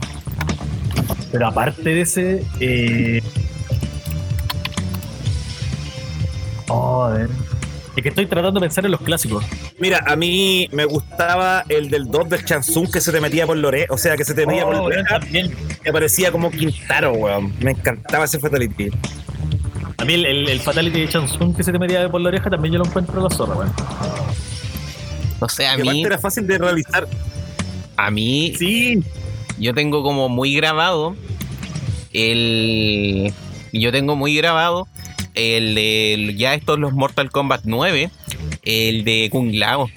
Pero aparte de ese, eh... Oh, a ver. Es que estoy tratando de pensar en los clásicos. Mira, a mí me gustaba el del 2 del Chansung que se te metía por Lore, o sea, que se te metía por Oh, weón, oreja, también. que parecía como Quintaro, weón. Me encantaba ese Fatality. A mí el, el, el Fatality de Chansung que se te metía por la oreja también yo lo encuentro la zorra, weón. No sé, a mí, era fácil de realizar. a mí, Sí. yo tengo como muy grabado el. Yo tengo muy grabado el de. Ya estos los Mortal Kombat 9, el de Kung Lao.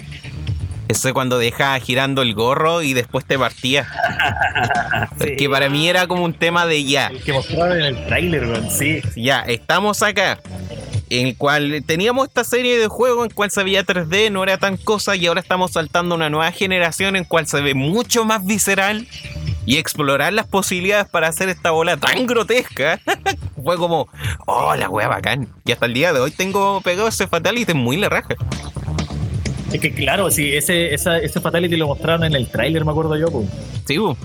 Ese cuando deja girando el gorro y después te partía. Que para mí era como un tema de ya. El que mostraron en el tráiler, weón, sí. Ya, estamos acá. En el cual teníamos esta serie de juegos en cual se veía 3D, no era tan cosa, y ahora estamos saltando una nueva generación en cual se ve mucho más visceral y explorar las posibilidades para hacer esta bola tan grotesca. Fue como, oh, la wea bacán. Y hasta el día de hoy tengo pegado ese Fatality muy la raja. Es que claro, sí, ese, esa, ese Fatality lo mostraron en el tráiler, me acuerdo yo, pues. Sí, bu.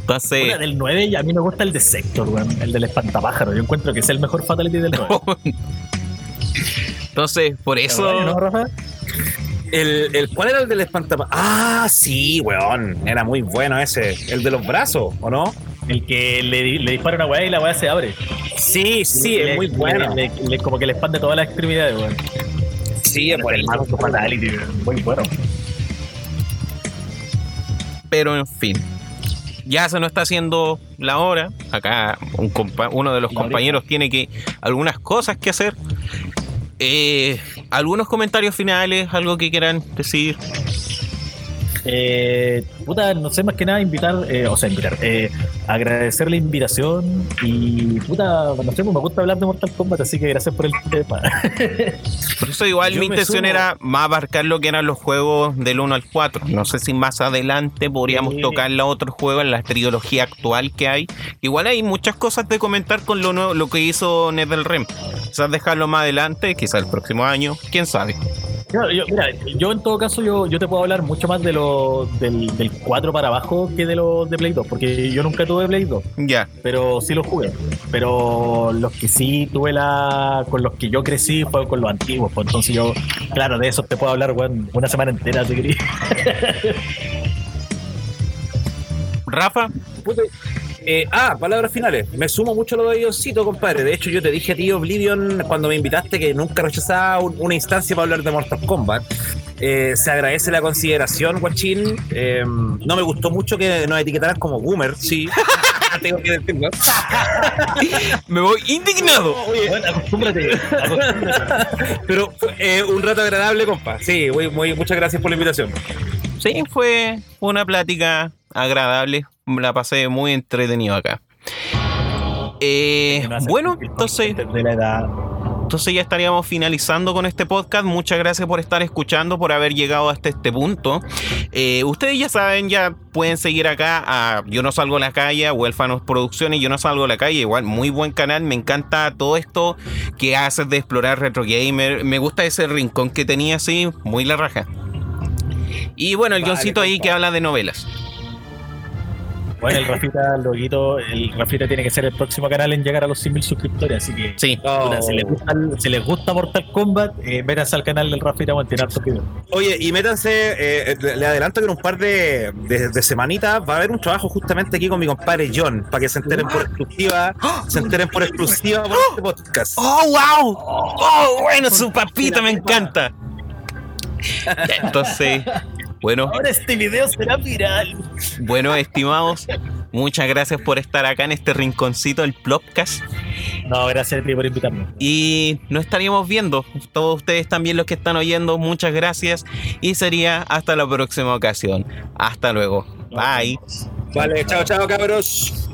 Entonces, Puta, del 9 y a mí me gusta el de Sector, weón, el del espantapájaro. Yo encuentro que es el mejor Fatality del 9. entonces, por ¿No, eso. Rafa? El, el, ¿Cuál era el del espantapa? Ah, sí, weón. Era muy bueno ese. El de los brazos, ¿o no? El que le, di- le dispara una weá y la weá se abre. Sí, sí, Le- es muy le- bueno. le- le- como que le expande todas las extremidades, weón. Sí, es el manso Fatality, muy bueno. Pero en fin. Ya se nos está haciendo la hora. Acá un uno de los compañeros tiene que algunas cosas que hacer. Eh, algunos comentarios finales, algo que quieran decir. Eh, puta, no sé más que nada invitar, eh, o sea, invitar, eh, agradecer la invitación y puta, no sé, pues me gusta hablar de Mortal Kombat, así que gracias por el tema. Por eso igual Yo mi intención sumo. era más abarcar lo que eran los juegos del 1 al 4. No sé si más adelante podríamos Sí. tocar los otros juegos en la trilogía actual que hay. Igual hay muchas cosas de comentar con lo nuevo, lo que hizo NetherRealm. Quizás dejarlo más adelante, quizás el próximo año, quién sabe. Yo- yo- mira, yo en todo caso yo, yo te puedo hablar mucho más de lo, del, del 4 para abajo que de los de Play 2, porque yo nunca tuve Play 2, Ya. pero sí los jugué. Pero los que sí tuve la. con los que yo crecí fue con los antiguos, pues entonces yo, claro, de eso te puedo hablar, weón, una semana entera si querés. Rafa, Puta, eh, ah, palabras finales. Me sumo mucho a lo de Diosito, compadre. De hecho, yo te dije a ti, Oblivion, cuando me invitaste, que nunca rechazaba un- una instancia para hablar de Mortal Kombat. Eh, se agradece la consideración, guachín. Eh, no me gustó mucho que nos etiquetaras como boomer, sí. tengo que decirlo. Me voy indignado. Bueno, acostúmbrate, acostúmbrate. Pero eh, un rato agradable, compa. Sí, muy, muy, muchas gracias por la invitación. Sí, fue una plática agradable. La pasé muy entretenido acá. Eh, bueno, entonces, conscientes de la edad. entonces ya estaríamos finalizando con este podcast. Muchas gracias por estar escuchando, por haber llegado hasta este punto. Eh, ustedes ya saben, ya pueden seguir acá a Yo no salgo a la calle, a Huérfanos Producciones, Yo no salgo a la calle. Igual, muy buen canal. Me encanta todo esto que haces de explorar retro gamer. Me gusta ese rincón que tenía así, muy la raja. Y bueno, el Vale, guioncito ahí que habla de novelas. Bueno, el Rafita, loguito, el Rafita tiene que ser el próximo canal en llegar a los 100.000 suscriptores, así que Sí. si, les gusta, si les gusta Mortal Kombat, eh, métanse al canal del Rafita, hartos videos. Oye, y métanse, eh, le le adelanto que en un par de, de, de semanitas va a haber un trabajo justamente aquí con mi compadre John, para que se enteren por exclusiva, se enteren por exclusiva por este podcast. ¡Oh, wow! ¡Oh, bueno, su papita me encanta! Entonces, bueno, Ahora este video será viral. bueno, estimados, muchas gracias por estar acá en este rinconcito del Plopcast. No, gracias a ti por invitarme. Y nos estaríamos viendo. Todos ustedes también los que están oyendo, muchas gracias. Y sería hasta la próxima ocasión. Hasta luego. Bye. Vale, chao, chao, cabros.